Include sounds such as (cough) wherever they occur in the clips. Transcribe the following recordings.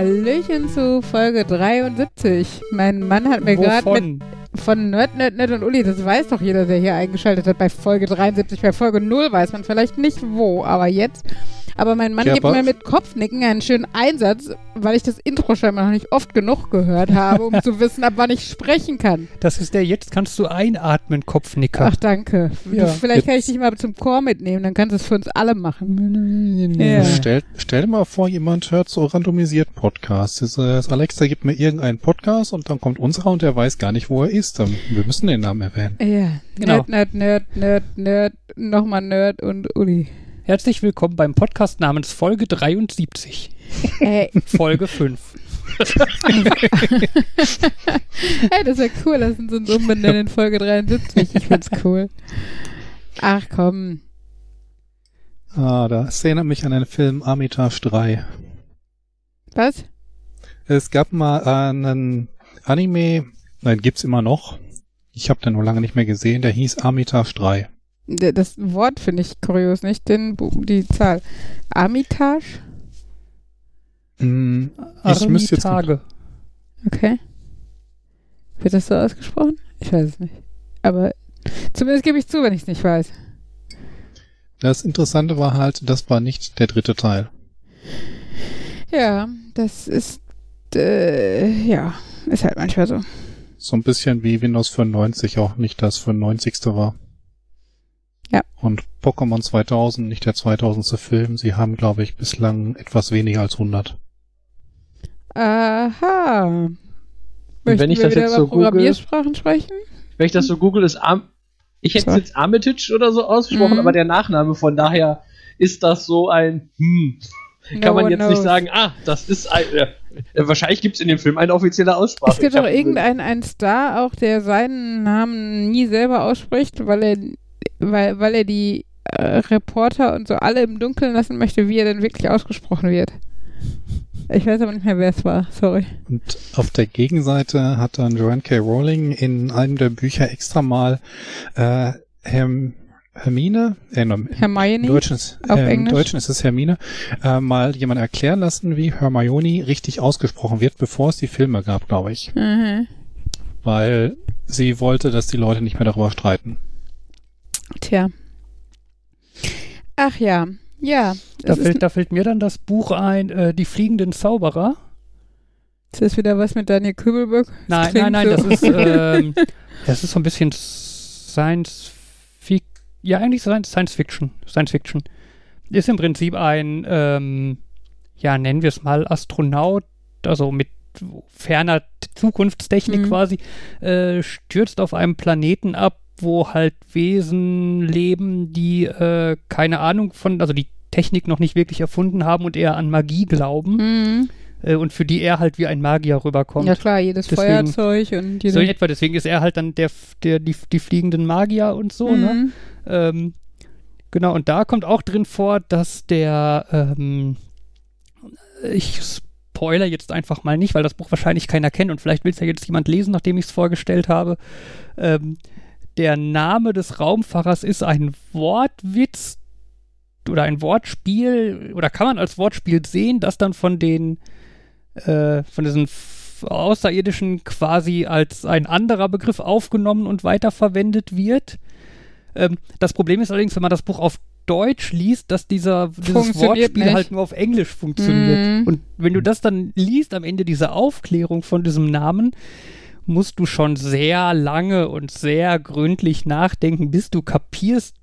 Hallöchen zu Folge 73. Mein Mann hat mir gerade mit von Nerd, Nerd, Nerd und Uli, das weiß doch jeder, der hier eingeschaltet hat, bei Folge 73, bei Folge 0 weiß man vielleicht nicht wo, aber jetzt aber mein Mann ja, gibt mir mit Kopfnicken einen schönen Einsatz, weil ich das Intro scheinbar noch nicht oft genug gehört habe, um (laughs) zu wissen, ab wann ich sprechen kann. Das ist der Jetzt kannst du einatmen, Kopfnicker. Ach, danke. Ja. Du, vielleicht kann ich dich mal zum Chor mitnehmen, dann kannst du es für uns alle machen. Ja. Stell, stell dir mal vor, jemand hört so randomisiert Podcasts. Das, das Alexa gibt mir irgendeinen Podcast und dann kommt unserer und der weiß gar nicht, wo er ist. Wir müssen den Namen erwähnen. Ja, genau. Nerd, Nerd, Nerd, Nerd, Nerd, nochmal Nerd und Uli. Herzlich willkommen beim Podcast namens Folge 73. Äh. Folge 5. hey, das wäre cool, lass uns uns umbenennen in Folge 73. Ich find's cool. Ach komm. Ah, das erinnert mich an den Film Armitage 3. Was? Es gab mal einen Anime, nein, gibt's immer noch. Ich habe den nur lange nicht mehr gesehen, der hieß Armitage 3. Das Wort finde ich kurios, nicht den, die Zahl. Armitage? Mm, ich müsste jetzt. Okay. Wird das so ausgesprochen? Ich weiß es nicht. Aber zumindest gebe ich zu, wenn ich es nicht weiß. Das Interessante war halt, das war nicht der dritte Teil. Ja, das ist, äh, ja, ist halt manchmal so. So ein bisschen wie Windows 95 auch nicht das 95. war. Ja. Und Pokémon 2000, nicht der 2000. Film, sie haben, glaube ich, bislang etwas weniger als 100. Aha. Möchten wenn ich das jetzt so Programmiersprachen google, sprechen? Wenn ich das so google, ist Arm ich hätte es jetzt Armitage oder so ausgesprochen, mhm. aber der Nachname, von daher ist das so ein hm. Kann no man jetzt knows. nicht sagen, ah, das ist ein, äh, wahrscheinlich gibt es in dem Film eine offizielle Aussprache. Es gibt auch irgendeinen Star auch, der seinen Namen nie selber ausspricht, weil er weil, weil er die äh, Reporter und so alle im Dunkeln lassen möchte, wie er denn wirklich ausgesprochen wird. Ich weiß aber nicht mehr, wer es war, sorry. Und auf der Gegenseite hat dann Joanne K. Rowling in einem der Bücher extra mal äh, Herm Hermine, äh, no, Hermione, Deutschen, äh, im Deutschen ist es Hermine, äh, mal jemand erklären lassen, wie Hermione richtig ausgesprochen wird, bevor es die Filme gab, glaube ich. Mhm. Weil sie wollte, dass die Leute nicht mehr darüber streiten. Tja. Ach ja, ja. Da fällt, da fällt, mir dann das Buch ein, äh, Die fliegenden Zauberer. Ist das wieder was mit Daniel Kübelböck? Nein, nein, nein, so. das ist, (laughs) ähm, das ist so ein bisschen Science Fiction. Ja, eigentlich Science Fiction. Science Fiction. Ist im Prinzip ein, ähm, ja, nennen wir es mal Astronaut, also mit ferner Zukunftstechnik mhm. quasi, äh, stürzt auf einem Planeten ab, wo halt Wesen leben, die äh, keine Ahnung von, also die Technik noch nicht wirklich erfunden haben und eher an Magie glauben. Mhm. Äh, und für die er halt wie ein Magier rüberkommt. Ja klar, jedes deswegen, Feuerzeug und jede So in etwa, deswegen ist er halt dann der, der die, die fliegenden Magier und so, ne? mhm. ne? Ähm, genau, und da kommt auch drin vor, dass der, ähm, ich spoiler jetzt einfach mal nicht, weil das Buch wahrscheinlich keiner kennt und vielleicht will es ja jetzt jemand lesen, nachdem ich es vorgestellt habe. Ähm, der Name des Raumfahrers ist ein Wortwitz oder ein Wortspiel oder kann man als Wortspiel sehen, das dann von den äh, von diesen Außerirdischen quasi als ein anderer Begriff aufgenommen und weiterverwendet wird. Ähm, das Problem ist allerdings, wenn man das Buch auf Deutsch liest, dass dieser, dieses Wortspiel nicht. halt nur auf Englisch funktioniert. Mm. Und wenn du das dann liest, am Ende diese Aufklärung von diesem Namen, musst du schon sehr lange und sehr gründlich nachdenken, bis du kapierst,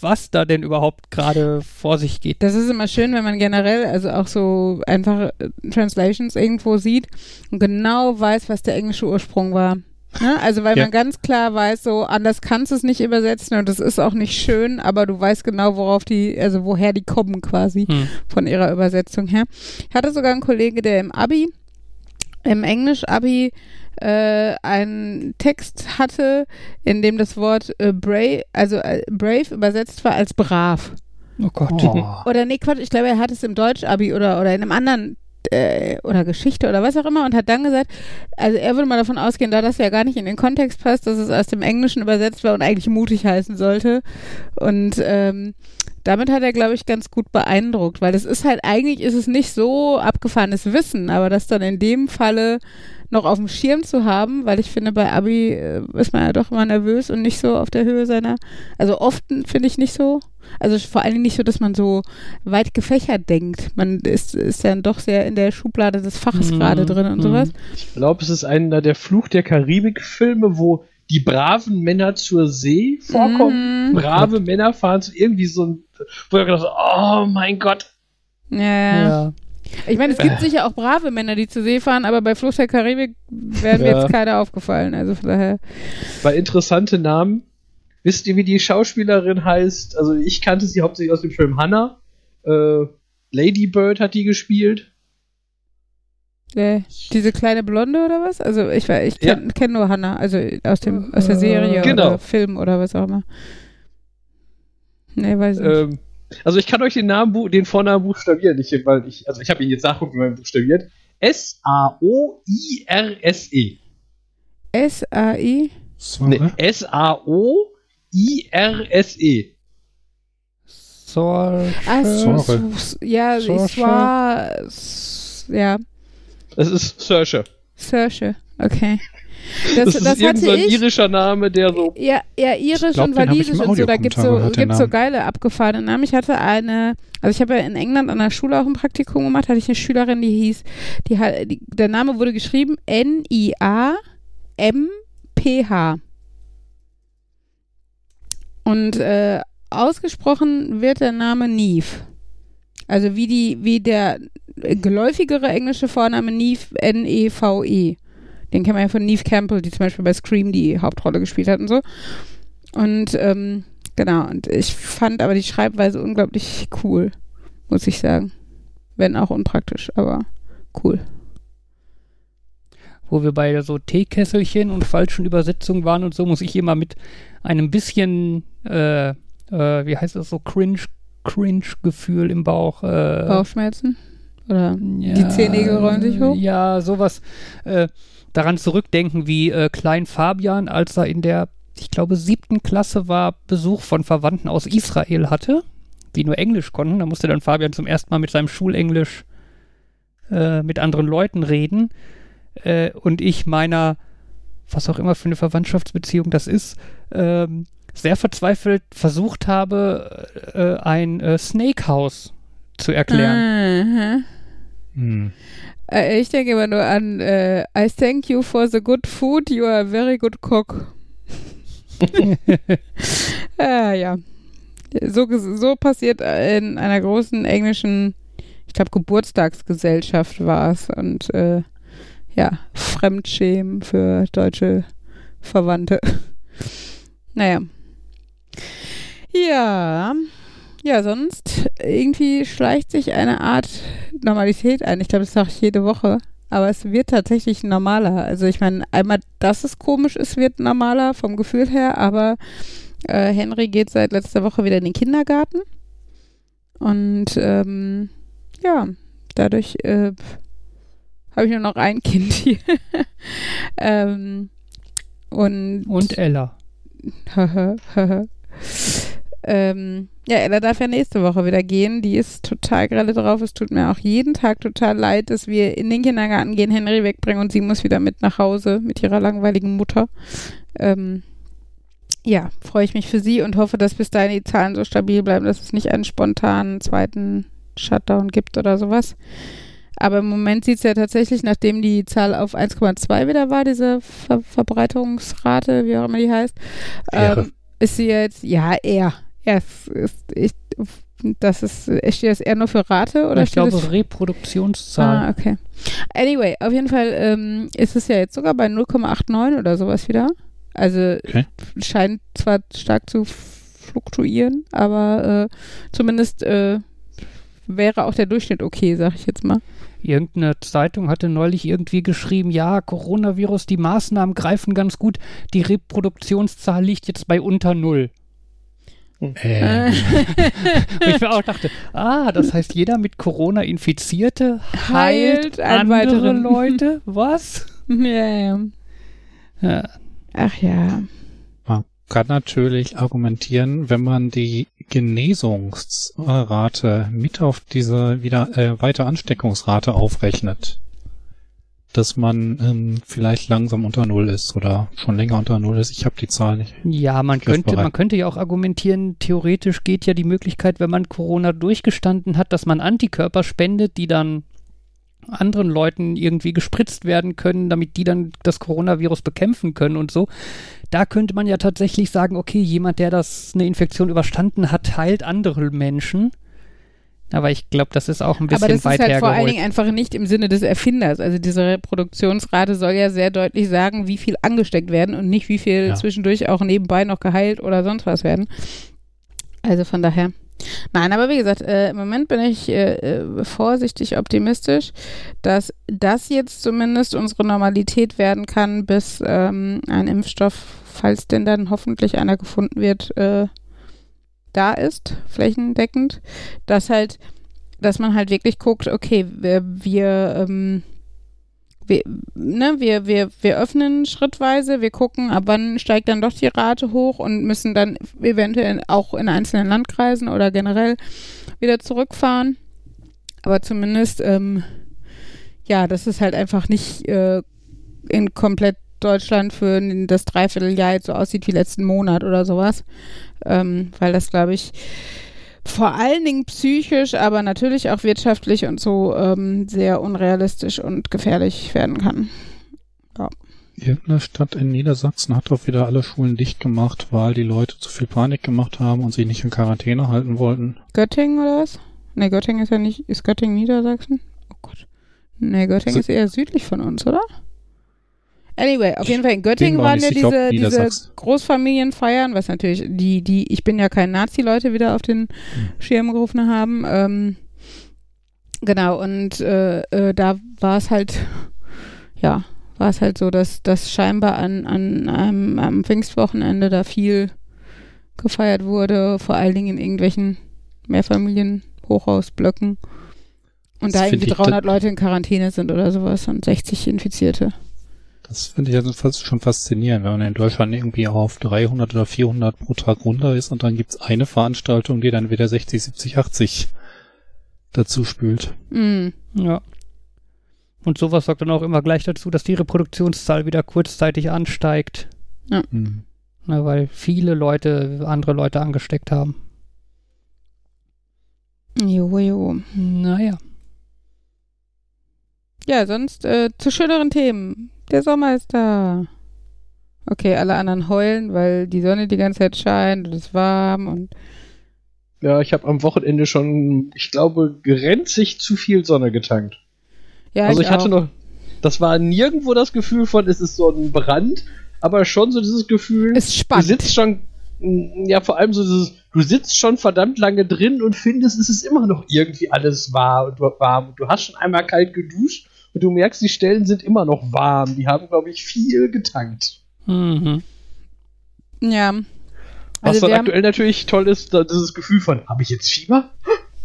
was da denn überhaupt gerade vor sich geht. Das ist immer schön, wenn man generell, also auch so einfach äh, Translations irgendwo sieht und genau weiß, was der englische Ursprung war. Ne? Also weil ja. man ganz klar weiß, so anders kannst du es nicht übersetzen und es ist auch nicht schön, aber du weißt genau, worauf die, also woher die kommen quasi hm. von ihrer Übersetzung her. Ich hatte sogar einen Kollege, der im Abi, im Englisch-Abi äh, einen Text hatte, in dem das Wort äh, brave, also äh, brave übersetzt war als brav. Oh Gott. Oh. (laughs) Oder nee, Quatsch, ich glaube, er hat es im Deutsch-Abi oder, oder in einem anderen äh, oder Geschichte oder was auch immer und hat dann gesagt, also er würde mal davon ausgehen, da das ja gar nicht in den Kontext passt, dass es aus dem Englischen übersetzt war und eigentlich mutig heißen sollte. Und ähm, damit hat er, glaube ich, ganz gut beeindruckt, weil es ist halt, eigentlich ist es nicht so abgefahrenes Wissen, aber das dann in dem Falle noch auf dem Schirm zu haben, weil ich finde, bei Abi äh, ist man ja doch immer nervös und nicht so auf der Höhe seiner, also oft finde ich nicht so, also vor allen Dingen nicht so, dass man so weit gefächert denkt. Man ist, ist dann doch sehr in der Schublade des Faches mhm. gerade drin und mhm. sowas. Ich glaube, es ist einer der Fluch der Karibik-Filme, wo die braven Männer zur See vorkommen. Mhm. Brave Männer fahren zu irgendwie so ein, wo ich gedacht oh mein Gott. Ja, ja. Ich meine, es gibt äh. sicher auch brave Männer, die zur See fahren, aber bei Flucht der Karibik wären mir jetzt keine aufgefallen. Also von daher. Bei interessante Namen. Wisst ihr, wie die Schauspielerin heißt? Also ich kannte sie hauptsächlich aus dem Film Hannah. Äh, Lady Bird hat die gespielt. Äh, diese kleine Blonde oder was? Also ich, ich kenne ja. kenn nur Hannah, also aus, dem, aus der Serie genau. oder Film oder was auch immer. Nee, weiß ich nicht. Ähm, also ich kann euch den Namen, den Vornamen buchstabieren, nicht, weil ich, also ich habe ihn jetzt nachgucken, wie man buchstabiert. S-A-O-I-R-S-E. S-A-I? Nee, S-A-O-I-R-S-E. Sorge. Ah, so, ja, es war, ja. Es ist Searcher. Searcher, okay. Das, (laughs) das, das ist hatte so ein irischer Name, der so. Ja, ja irisch glaub, und walisisch und so. Da gibt es so, gibt's so geile abgefahrene Namen. Ich hatte eine, also ich habe ja in England an der Schule auch ein Praktikum gemacht, hatte ich eine Schülerin, die hieß, die, die der Name wurde geschrieben N-I-A-M-P-H. Und äh, ausgesprochen wird der Name Neve. Also wie die, wie der geläufigere englische Vorname Neve, N-E-V-E. -E. Den kennen wir ja von Neve Campbell, die zum Beispiel bei Scream die Hauptrolle gespielt hat und so. Und ähm, genau, und ich fand aber die Schreibweise unglaublich cool, muss ich sagen. Wenn auch unpraktisch, aber cool. Wo wir bei so Teekesselchen und falschen Übersetzungen waren und so, muss ich immer mit einem bisschen, äh, äh, wie heißt das so, cringe, Cringe-Gefühl im Bauch. Äh, Bauchschmerzen? Oder ja, die Zehennägel rollen sich hoch? Ja, sowas. Äh, daran zurückdenken, wie äh, Klein Fabian, als er in der, ich glaube, siebten Klasse war, Besuch von Verwandten aus Israel hatte, die nur Englisch konnten. Da musste dann Fabian zum ersten Mal mit seinem Schulenglisch äh, mit anderen Leuten reden. Äh, und ich meiner, was auch immer für eine Verwandtschaftsbeziehung das ist, ähm, sehr verzweifelt versucht habe, äh, ein äh, Snake House zu erklären. Mhm. Hm. Äh, ich denke immer nur an äh, I thank you for the good food, you are a very good cook. (laughs) (laughs) ah, ja. So, so passiert in einer großen englischen, ich glaube, Geburtstagsgesellschaft war es. Und äh, ja, Fremdschämen für deutsche Verwandte. (laughs) naja. Ja. Ja, sonst irgendwie schleicht sich eine Art Normalität ein. Ich glaube, das sage ich jede Woche. Aber es wird tatsächlich normaler. Also ich meine, einmal, dass es komisch ist, wird normaler vom Gefühl her, aber äh, Henry geht seit letzter Woche wieder in den Kindergarten. Und ähm, ja, dadurch äh, habe ich nur noch ein Kind hier. (laughs) ähm, und, und Ella. (laughs) ähm, ja, Ella darf ja nächste Woche wieder gehen. Die ist total grelle drauf. Es tut mir auch jeden Tag total leid, dass wir in den Kindergarten gehen, Henry wegbringen und sie muss wieder mit nach Hause mit ihrer langweiligen Mutter. Ähm, ja, freue ich mich für sie und hoffe, dass bis dahin die Zahlen so stabil bleiben, dass es nicht einen spontanen zweiten Shutdown gibt oder sowas. Aber im Moment sieht es ja tatsächlich, nachdem die Zahl auf 1,2 wieder war, diese Ver Verbreitungsrate, wie auch immer die heißt, ähm, ist sie jetzt, ja, eher, ja, es ist, ich, das ist, steht das eher nur für Rate oder? Ich glaube? Reproduktionszahl. Ah, okay. Anyway, auf jeden Fall ähm, ist es ja jetzt sogar bei 0,89 oder sowas wieder. Also okay. scheint zwar stark zu fluktuieren, aber äh, zumindest äh, wäre auch der Durchschnitt okay, sag ich jetzt mal. Irgendeine Zeitung hatte neulich irgendwie geschrieben, ja, Coronavirus, die Maßnahmen greifen ganz gut, die Reproduktionszahl liegt jetzt bei unter null. Äh. (laughs) Ich mir auch dachte, ah, das heißt, jeder mit Corona Infizierte heilt, heilt andere Leute. Was? (laughs) Ja, ja. ja. Ach ja. kann natürlich argumentieren, wenn man die Genesungsrate mit auf diese wieder äh, weiter Ansteckungsrate aufrechnet, dass man ähm, vielleicht langsam unter Null ist oder schon länger unter Null ist. Ich habe die Zahl nicht. Ja, man könnte, man könnte ja auch argumentieren, theoretisch geht ja die Möglichkeit, wenn man Corona durchgestanden hat, dass man Antikörper spendet, die dann anderen Leuten irgendwie gespritzt werden können, damit die dann das Coronavirus bekämpfen können und so. Da könnte man ja tatsächlich sagen, okay, jemand, der das eine Infektion überstanden hat, heilt andere Menschen. Aber ich glaube, das ist auch ein bisschen weit hergeholt. Aber das ist halt vor allen Dingen einfach nicht im Sinne des Erfinders. Also diese Reproduktionsrate soll ja sehr deutlich sagen, wie viel angesteckt werden und nicht wie viel ja. zwischendurch auch nebenbei noch geheilt oder sonst was werden. Also von daher. Nein, aber wie gesagt, äh, im Moment bin ich äh, äh, vorsichtig optimistisch, dass das jetzt zumindest unsere Normalität werden kann, bis ähm, ein Impfstoff, falls denn dann hoffentlich einer gefunden wird, äh, da ist, flächendeckend, dass halt, dass man halt wirklich guckt, okay, wir, wir ähm, wir, ne, wir, wir, wir öffnen schrittweise, wir gucken, ab wann steigt dann doch die Rate hoch und müssen dann eventuell auch in einzelnen Landkreisen oder generell wieder zurückfahren. Aber zumindest, ähm, ja, das ist halt einfach nicht äh, in komplett Deutschland für das Dreivierteljahr jetzt so aussieht wie letzten Monat oder sowas. Ähm, weil das, glaube ich, vor allen Dingen psychisch, aber natürlich auch wirtschaftlich und so ähm, sehr unrealistisch und gefährlich werden kann. Ja. Irgendeine Stadt in Niedersachsen hat doch wieder alle Schulen dicht gemacht, weil die Leute zu viel Panik gemacht haben und sich nicht in Quarantäne halten wollten. Göttingen oder was? Ne, Göttingen ist ja nicht, ist Göttingen Niedersachsen? Oh Gott. Ne, Göttingen ist eher südlich von uns, oder? Anyway, auf jeden Fall in Göttingen waren ja diese, diese Großfamilienfeiern, was natürlich die, die, ich bin ja kein Nazi-Leute wieder auf den hm. Schirm gerufen haben. Ähm, genau, und äh, äh, da war es halt, ja, war es halt so, dass, dass scheinbar an, an einem, am Pfingstwochenende da viel gefeiert wurde, vor allen Dingen in irgendwelchen Mehrfamilien-Hochhausblöcken. Und das da irgendwie 300 Leute in Quarantäne sind oder sowas und 60 Infizierte. Das finde ich also fast schon faszinierend, wenn man in Deutschland irgendwie auf 300 oder 400 pro Tag runter ist und dann gibt's eine Veranstaltung, die dann wieder 60, 70, 80 dazu spült. Mm. Ja. Und sowas sorgt dann auch immer gleich dazu, dass die Reproduktionszahl wieder kurzzeitig ansteigt. Ja. Mhm. Na, weil viele Leute andere Leute angesteckt haben. Jo, jo. Naja. Ja, sonst äh, zu schöneren Themen. Der Sommer ist da. Okay, alle anderen heulen, weil die Sonne die ganze Zeit scheint und es ist warm und. Ja, ich habe am Wochenende schon, ich glaube, grenzig zu viel Sonne getankt. Ja, also ich, ich hatte noch, das war nirgendwo das Gefühl von, es ist so ein Brand, aber schon so dieses Gefühl, ist spannend. du sitzt schon, ja vor allem so dieses, du sitzt schon verdammt lange drin und findest, es ist immer noch irgendwie alles warm und warm. Du hast schon einmal kalt geduscht und du merkst, die Stellen sind immer noch warm. Die haben, glaube ich, viel getankt. Mhm. Ja. Was also dann aktuell natürlich toll ist, dieses Gefühl von, habe ich jetzt Fieber?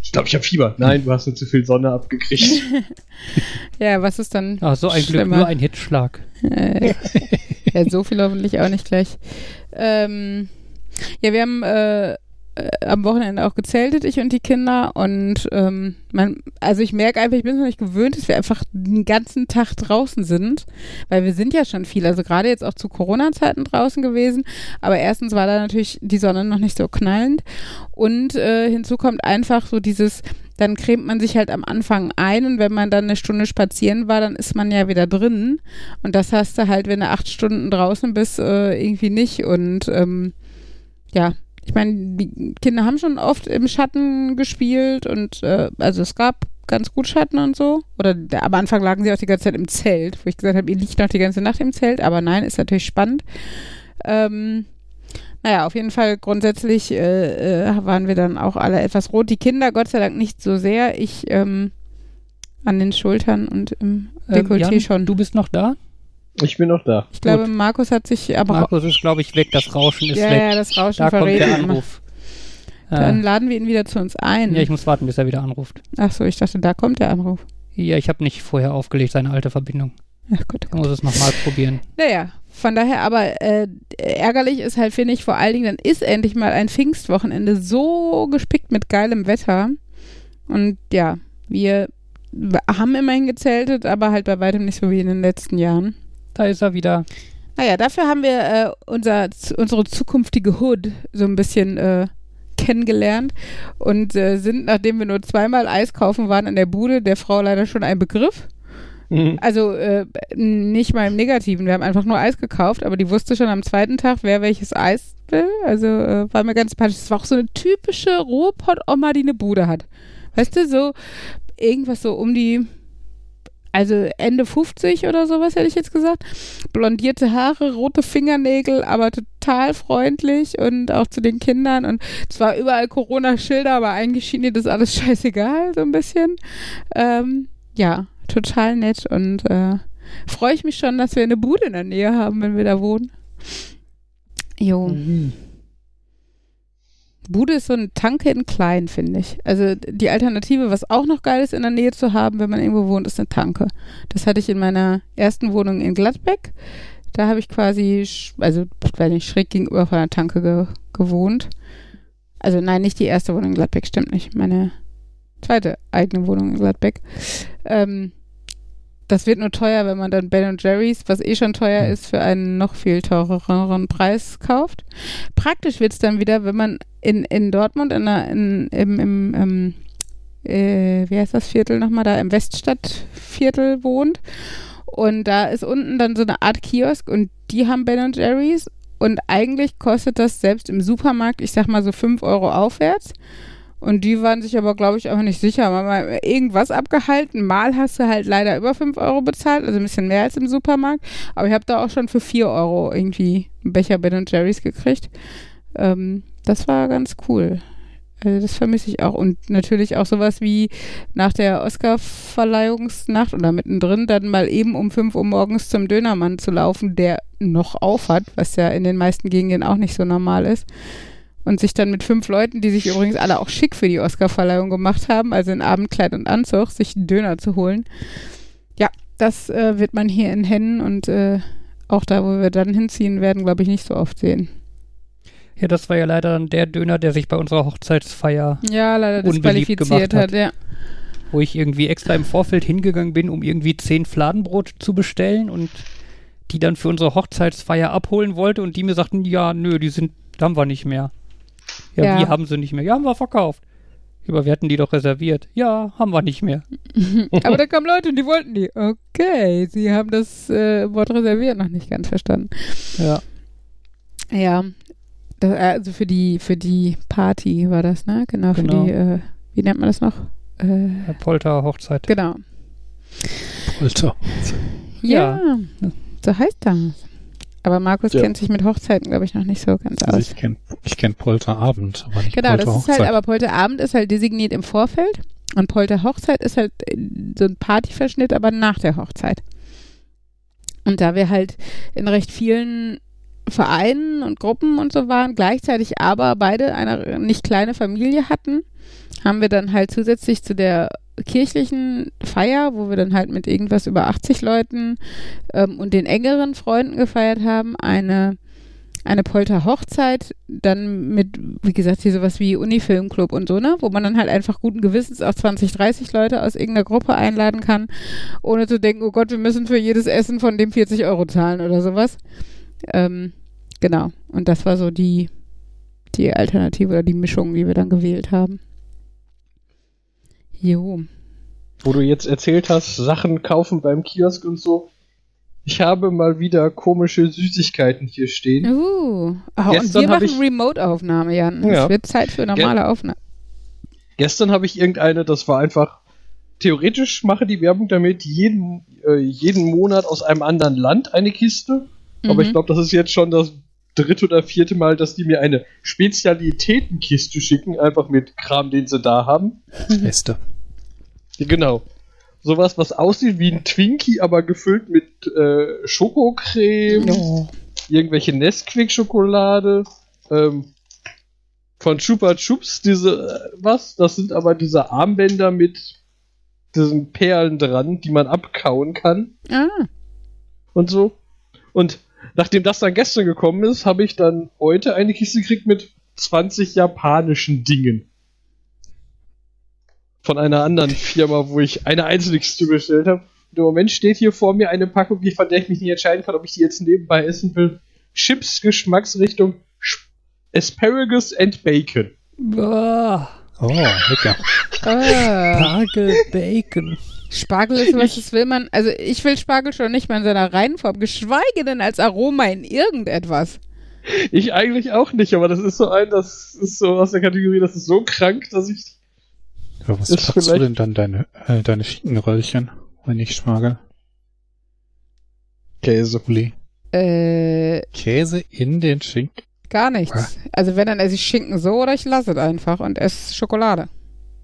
Ich glaube, ich habe Fieber. Nein, du hast nur zu viel Sonne abgekriegt. (laughs) ja, was ist dann? Ach, so ein schlimmer? Glück, nur ein Hitschlag. Äh, ja, so viel hoffentlich auch nicht gleich. Ähm, ja, wir haben äh, äh, am Wochenende auch gezeltet, ich und die Kinder. Und ähm, man, also ich merke einfach, ich bin es noch nicht gewöhnt, dass wir einfach den ganzen Tag draußen sind, weil wir sind ja schon viel, also gerade jetzt auch zu Corona-Zeiten draußen gewesen. Aber erstens war da natürlich die Sonne noch nicht so knallend. Und äh, hinzu kommt einfach so dieses, dann cremt man sich halt am Anfang ein und wenn man dann eine Stunde spazieren war, dann ist man ja wieder drin. Und das hast du halt, wenn du acht Stunden draußen bist, äh, irgendwie nicht. Und ähm, ja, ich meine, die Kinder haben schon oft im Schatten gespielt und äh, also es gab ganz gut Schatten und so. Oder der, am Anfang lagen sie auch die ganze Zeit im Zelt, wo ich gesagt habe, ihr liegt noch die ganze Nacht im Zelt, aber nein, ist natürlich spannend. Ähm, naja, auf jeden Fall grundsätzlich äh, äh, waren wir dann auch alle etwas rot. Die Kinder Gott sei Dank nicht so sehr. Ich ähm, an den Schultern und im ähm, Dekolleté ähm, schon. Du bist noch da? Ich bin noch da. Ich glaube, Gut. Markus hat sich aber. Markus ist, glaube ich, weg. Das Rauschen ist ja, weg. Ja, das Rauschen da kommt der Anruf. Dann äh. laden wir ihn wieder zu uns ein. Ja, ich muss warten, bis er wieder anruft. Ach so, ich dachte, da kommt der Anruf. Ja, ich habe nicht vorher aufgelegt, seine alte Verbindung. Ach gut. Ich muss es nochmal probieren. (laughs) Naja, von daher aber äh, ärgerlich ist halt, finde ich, vor allen Dingen, dann ist endlich mal ein Pfingstwochenende so gespickt mit geilem Wetter. Und ja, wir haben immerhin gezeltet, aber halt bei weitem nicht so wie in den letzten Jahren. Da ist er wieder. Naja, dafür haben wir äh, unser, unsere zukünftige Hood so ein bisschen äh, kennengelernt und äh, sind, nachdem wir nur zweimal Eis kaufen waren in der Bude, der Frau leider schon ein Begriff. Mhm. Also äh, nicht mal im Negativen. Wir haben einfach nur Eis gekauft, aber die wusste schon am zweiten Tag, wer welches Eis will. Also äh, war mir ganz sympathisch. Das war auch so eine typische Ruhrpott-Oma, die eine Bude hat. Weißt du, so irgendwas so um die also Ende 50 oder sowas hätte ich jetzt gesagt. Blondierte Haare, rote Fingernägel, aber total freundlich und auch zu den Kindern. Und zwar überall Corona-Schilder, aber eigentlich schien ihr das alles (laughs) scheißegal, so ein bisschen. Ähm, ja, total nett und äh, freue ich mich schon, dass wir eine Bude in der Nähe haben, wenn wir da wohnen. Jo. Mhm. Bude ist so ein Tanke in klein, finde ich. Also die Alternative, was auch noch geil ist in der Nähe zu haben, wenn man irgendwo wohnt, ist eine Tanke. Das hatte ich in meiner ersten Wohnung in Gladbeck. Da habe ich quasi, also weiß nicht, schräg gegenüber von der Tanke ge gewohnt. Also nein, nicht die erste Wohnung in Gladbeck, stimmt nicht. Meine zweite eigene Wohnung in Gladbeck. Ähm, das wird nur teuer, wenn man dann Ben Jerry's, was eh schon teuer ist, für einen noch viel teureren Preis kauft. Praktisch wird es dann wieder, wenn man in, in Dortmund in, in, im, im, im äh, wie heißt das Viertel nochmal, da im Weststadtviertel wohnt. Und da ist unten dann so eine Art Kiosk und die haben Ben Jerry's. Und eigentlich kostet das selbst im Supermarkt, ich sag mal so 5 Euro aufwärts. Und die waren sich aber, glaube ich, auch nicht sicher. Mal irgendwas abgehalten. Mal hast du halt leider über 5 Euro bezahlt, also ein bisschen mehr als im Supermarkt. Aber ich habe da auch schon für 4 Euro irgendwie einen Becher Ben Jerry's gekriegt. Ähm, das war ganz cool. Also das vermisse ich auch. Und natürlich auch sowas wie nach der Oscar-Verleihungsnacht oder mittendrin dann mal eben um 5 Uhr morgens zum Dönermann zu laufen, der noch auf hat, was ja in den meisten Gegenden auch nicht so normal ist und sich dann mit fünf Leuten, die sich übrigens alle auch schick für die Oscarverleihung gemacht haben, also in Abendkleid und Anzug, sich einen Döner zu holen. Ja, das äh, wird man hier in Hennen und äh, auch da, wo wir dann hinziehen werden, glaube ich, nicht so oft sehen. Ja, das war ja leider dann der Döner, der sich bei unserer Hochzeitsfeier ja, leider disqualifiziert hat. hat ja. Wo ich irgendwie extra im Vorfeld hingegangen bin, um irgendwie zehn Fladenbrot zu bestellen und die dann für unsere Hochzeitsfeier abholen wollte und die mir sagten, ja, nö, die sind, haben wir nicht mehr. Ja, ja, wie haben sie nicht mehr? Ja, haben wir verkauft. Aber wir hatten die doch reserviert. Ja, haben wir nicht mehr. (laughs) Aber da kamen Leute und die wollten die. Okay, sie haben das äh, Wort reserviert noch nicht ganz verstanden. Ja. Ja. Das, also für die, für die Party war das, ne? Genau, für genau. die, äh, wie nennt man das noch? Äh, Polter-Hochzeit. Genau. Polter. Ja, ja, so heißt das. Aber Markus ja. kennt sich mit Hochzeiten, glaube ich, noch nicht so ganz also aus. Ich kenne ich kenn Polterabend, aber nicht Genau, das ist halt, aber Polterabend ist halt designiert im Vorfeld und Polterhochzeit ist halt äh, so ein Partyverschnitt, aber nach der Hochzeit. Und da wir halt in recht vielen Vereinen und Gruppen und so waren, gleichzeitig aber beide eine nicht kleine Familie hatten, haben wir dann halt zusätzlich zu der kirchlichen Feier, wo wir dann halt mit irgendwas über 80 Leuten ähm, und den engeren Freunden gefeiert haben, eine eine Polter-Hochzeit, dann mit, wie gesagt, hier sowas wie Unifilmclub und so, ne, wo man dann halt einfach guten Gewissens auch 20, 30 Leute aus irgendeiner Gruppe einladen kann, ohne zu denken, oh Gott, wir müssen für jedes Essen von dem 40 Euro zahlen oder sowas. Ähm, genau. Und das war so die, die Alternative oder die Mischung, die wir dann gewählt haben. Jo. Wo du jetzt erzählt hast, Sachen kaufen beim Kiosk und so. Ich habe mal wieder komische Süßigkeiten hier stehen. Uh, oh, und wir machen Remote-Aufnahme, Jan. Es ja. wird Zeit für normale Ge Aufnahme. Gestern habe ich irgendeine, das war einfach. Theoretisch mache die Werbung damit jeden, äh, jeden Monat aus einem anderen Land eine Kiste. Mhm. Aber ich mhm. glaube, das ist jetzt schon das dritte oder vierte Mal, dass die mir eine Spezialitätenkiste schicken, einfach mit Kram, den sie da haben. Beste. Genau. Sowas, was aussieht wie ein Twinkie, aber gefüllt mit äh, Schokocreme, oh. irgendwelche Nesquik-Schokolade, ähm, von Chupa Chups, diese, äh, was? Das sind aber diese Armbänder mit diesen Perlen dran, die man abkauen kann. Ah. Und so. Und nachdem das dann gestern gekommen ist, habe ich dann heute eine Kiste gekriegt mit 20 japanischen Dingen. Von einer anderen Firma, wo ich eine einzelne Kiste bestellt habe. Im Moment steht hier vor mir eine Packung, von der ich mich nicht entscheiden kann, ob ich die jetzt nebenbei essen will. Chips Geschmacksrichtung Asparagus and Bacon. Boah. Oh, lecker. Ah. Spargel Bacon. Spargel ist was, das will man. Also ich will Spargel schon nicht mal in seiner Reihenform, geschweige denn als Aroma in irgendetwas. Ich eigentlich auch nicht, aber das ist so ein, das ist so aus der Kategorie, das ist so krank, dass ich. Ja, was packst du denn dann deine, äh, deine Schinkenröllchen, wenn nicht Spargel? Käse. Uli. Äh, Käse in den Schinken? Gar nichts. Also wenn, dann esse ich Schinken so oder ich lasse es einfach und esse Schokolade.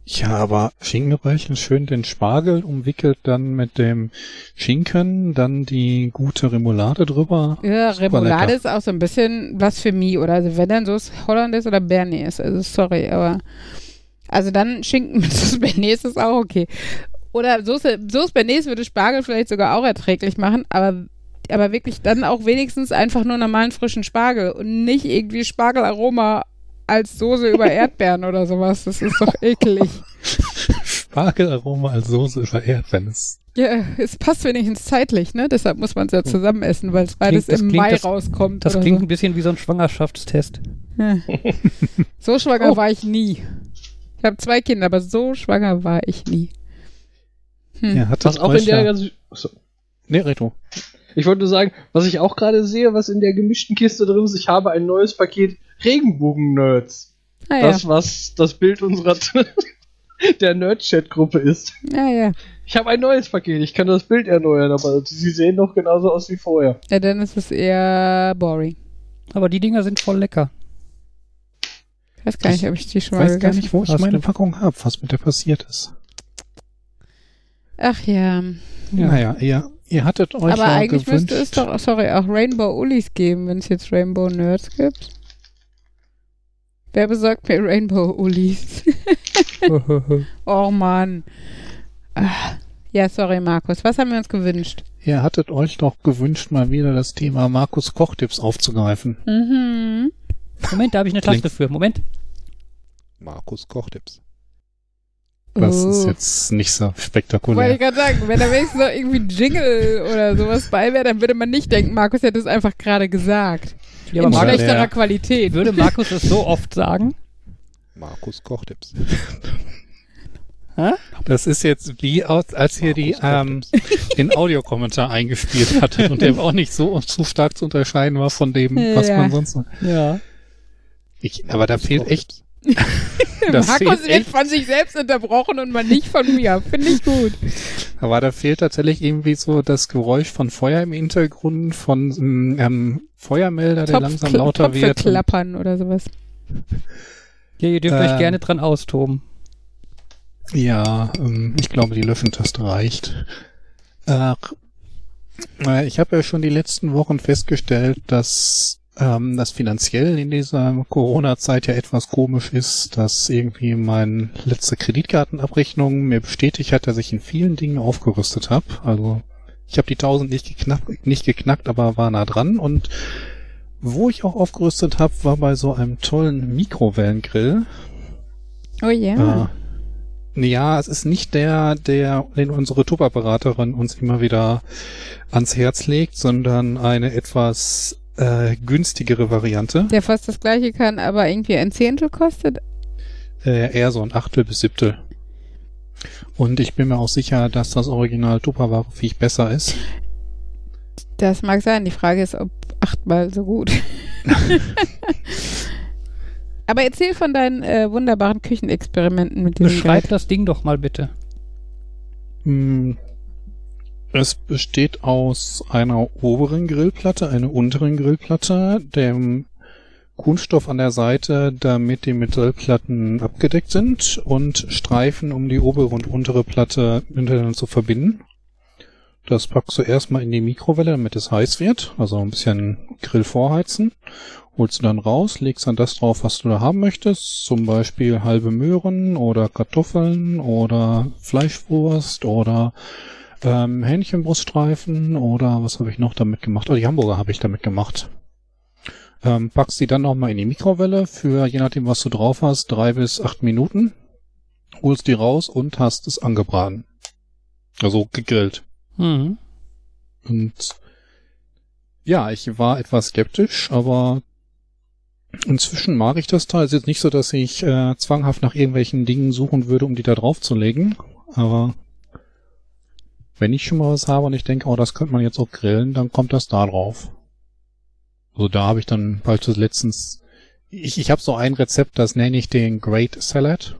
Ja, aber Schinkenröllchen schön den Spargel umwickelt, dann mit dem Schinken, dann die gute Remoulade drüber. Ja, Remoulade ist auch so ein bisschen was für mich, oder? Also wenn dann so ist Hollandaise oder Bernays, also sorry, aber also dann Schinken mit (laughs) Sauce Bernays ist auch okay. Oder Soße, Soße Bernays würde Spargel vielleicht sogar auch erträglich machen, aber aber wirklich dann auch wenigstens einfach nur normalen frischen Spargel und nicht irgendwie Spargelaroma als Soße über (laughs) Erdbeeren oder sowas. Das ist doch eklig. Spargelaroma als Soße über Erdbeeren ist. Ja, es passt wenigstens zeitlich, ne? Deshalb muss man es ja zusammen essen, weil es beides klingt, im Mai das, rauskommt. Das klingt so. ein bisschen wie so ein Schwangerschaftstest. Ja. (laughs) so schwanger oh. war ich nie. Ich habe zwei Kinder, aber so schwanger war ich nie. Hm. Ja, hat das auch in der ja. so. Nee, Retro. Ich wollte nur sagen, was ich auch gerade sehe, was in der gemischten Kiste drin ist, ich habe ein neues Paket Regenbogen-Nerds. Ah, das, ja. was das Bild unserer (laughs) der Nerd-Chat-Gruppe ist. Ja, ja. Ich habe ein neues Paket, ich kann das Bild erneuern, aber sie sehen noch genauso aus wie vorher. Ja, dann ist es eher boring. Aber die Dinger sind voll lecker. Ich weiß gar nicht, ob ich die schon mal Ich weiß gar nicht, wo ich meine Packung habe, was mit der passiert ist. Ach ja. ja. Naja, ja. Ihr hattet euch Aber ja eigentlich gewünscht. müsste es doch, sorry, auch Rainbow Ulis geben, wenn es jetzt Rainbow Nerds gibt. Wer besorgt mir Rainbow Ulis? (laughs) oh Mann. Ah. Ja, sorry, Markus. Was haben wir uns gewünscht? Ihr hattet euch doch gewünscht, mal wieder das Thema Markus Kochtipps aufzugreifen. Mhm. Moment, da habe ich eine Taste für. Moment. Markus Kochtipps. Das oh. ist jetzt nicht so spektakulär. Wollte ich gerade sagen, wenn da wenigstens noch irgendwie Jingle oder sowas bei wäre, dann würde man nicht denken, Markus hätte es einfach gerade gesagt. Ja, In schlechterer ja. Qualität. Würde Markus es so oft sagen? Markus Kochtipps. Das ist jetzt wie aus, als ihr die ähm, den Audiokommentar eingespielt hattet und der auch nicht so zu stark zu unterscheiden war von dem, was ja. man sonst. Ja. Ich, aber da fehlt echt (laughs) Markus wird von sich selbst unterbrochen und man nicht von mir. Finde ich gut. Aber da fehlt tatsächlich irgendwie so das Geräusch von Feuer im Hintergrund, von einem ähm, Feuermelder, der Topf, langsam lauter Topfe wird. klappern oder sowas. Ja, ihr dürft äh, euch gerne dran austoben. Ja, ähm, ich glaube, die Löffentaste reicht. Äh, ich habe ja schon die letzten Wochen festgestellt, dass ähm, das finanziell in dieser Corona-Zeit ja etwas komisch ist, dass irgendwie meine letzte Kreditkartenabrechnung mir bestätigt hat, dass ich in vielen Dingen aufgerüstet habe. Also ich habe die 1000 nicht geknackt, nicht geknackt, aber war nah dran und wo ich auch aufgerüstet habe, war bei so einem tollen Mikrowellengrill. Oh ja. Yeah. Äh, ja, es ist nicht der, der, den unsere Tupperberaterin uns immer wieder ans Herz legt, sondern eine etwas äh, günstigere Variante. Der fast das gleiche kann, aber irgendwie ein Zehntel kostet? Äh, eher so ein Achtel bis Siebtel. Und ich bin mir auch sicher, dass das Original Tupperware viel besser ist. Das mag sein. Die Frage ist, ob achtmal so gut. (laughs) Aber erzähl von deinen äh, wunderbaren Küchenexperimenten mit diesem Beschreib Gerät. das Ding doch mal bitte. Hm, es besteht aus einer oberen Grillplatte, einer unteren Grillplatte, dem Kunststoff an der Seite, damit die Metallplatten abgedeckt sind und Streifen, um die obere und untere Platte miteinander zu verbinden. Das packst du erstmal in die Mikrowelle, damit es heiß wird, also ein bisschen Grill vorheizen. Holst du dann raus, legst dann das drauf, was du da haben möchtest, zum Beispiel halbe Möhren oder Kartoffeln oder Fleischwurst oder ähm, Hähnchenbruststreifen oder was habe ich noch damit gemacht? Oh, die Hamburger habe ich damit gemacht. Ähm, packst die dann nochmal in die Mikrowelle für, je nachdem was du drauf hast, drei bis acht Minuten. Holst die raus und hast es angebraten. Also gegrillt. Mhm. Und ja, ich war etwas skeptisch, aber inzwischen mag ich das Teil. Es ist jetzt nicht so, dass ich äh, zwanghaft nach irgendwelchen Dingen suchen würde, um die da drauf zu legen. Aber wenn ich schon mal was habe und ich denke, oh, das könnte man jetzt auch grillen, dann kommt das da drauf. Also da habe ich dann bald letztens, ich, ich habe so ein Rezept, das nenne ich den Great Salad.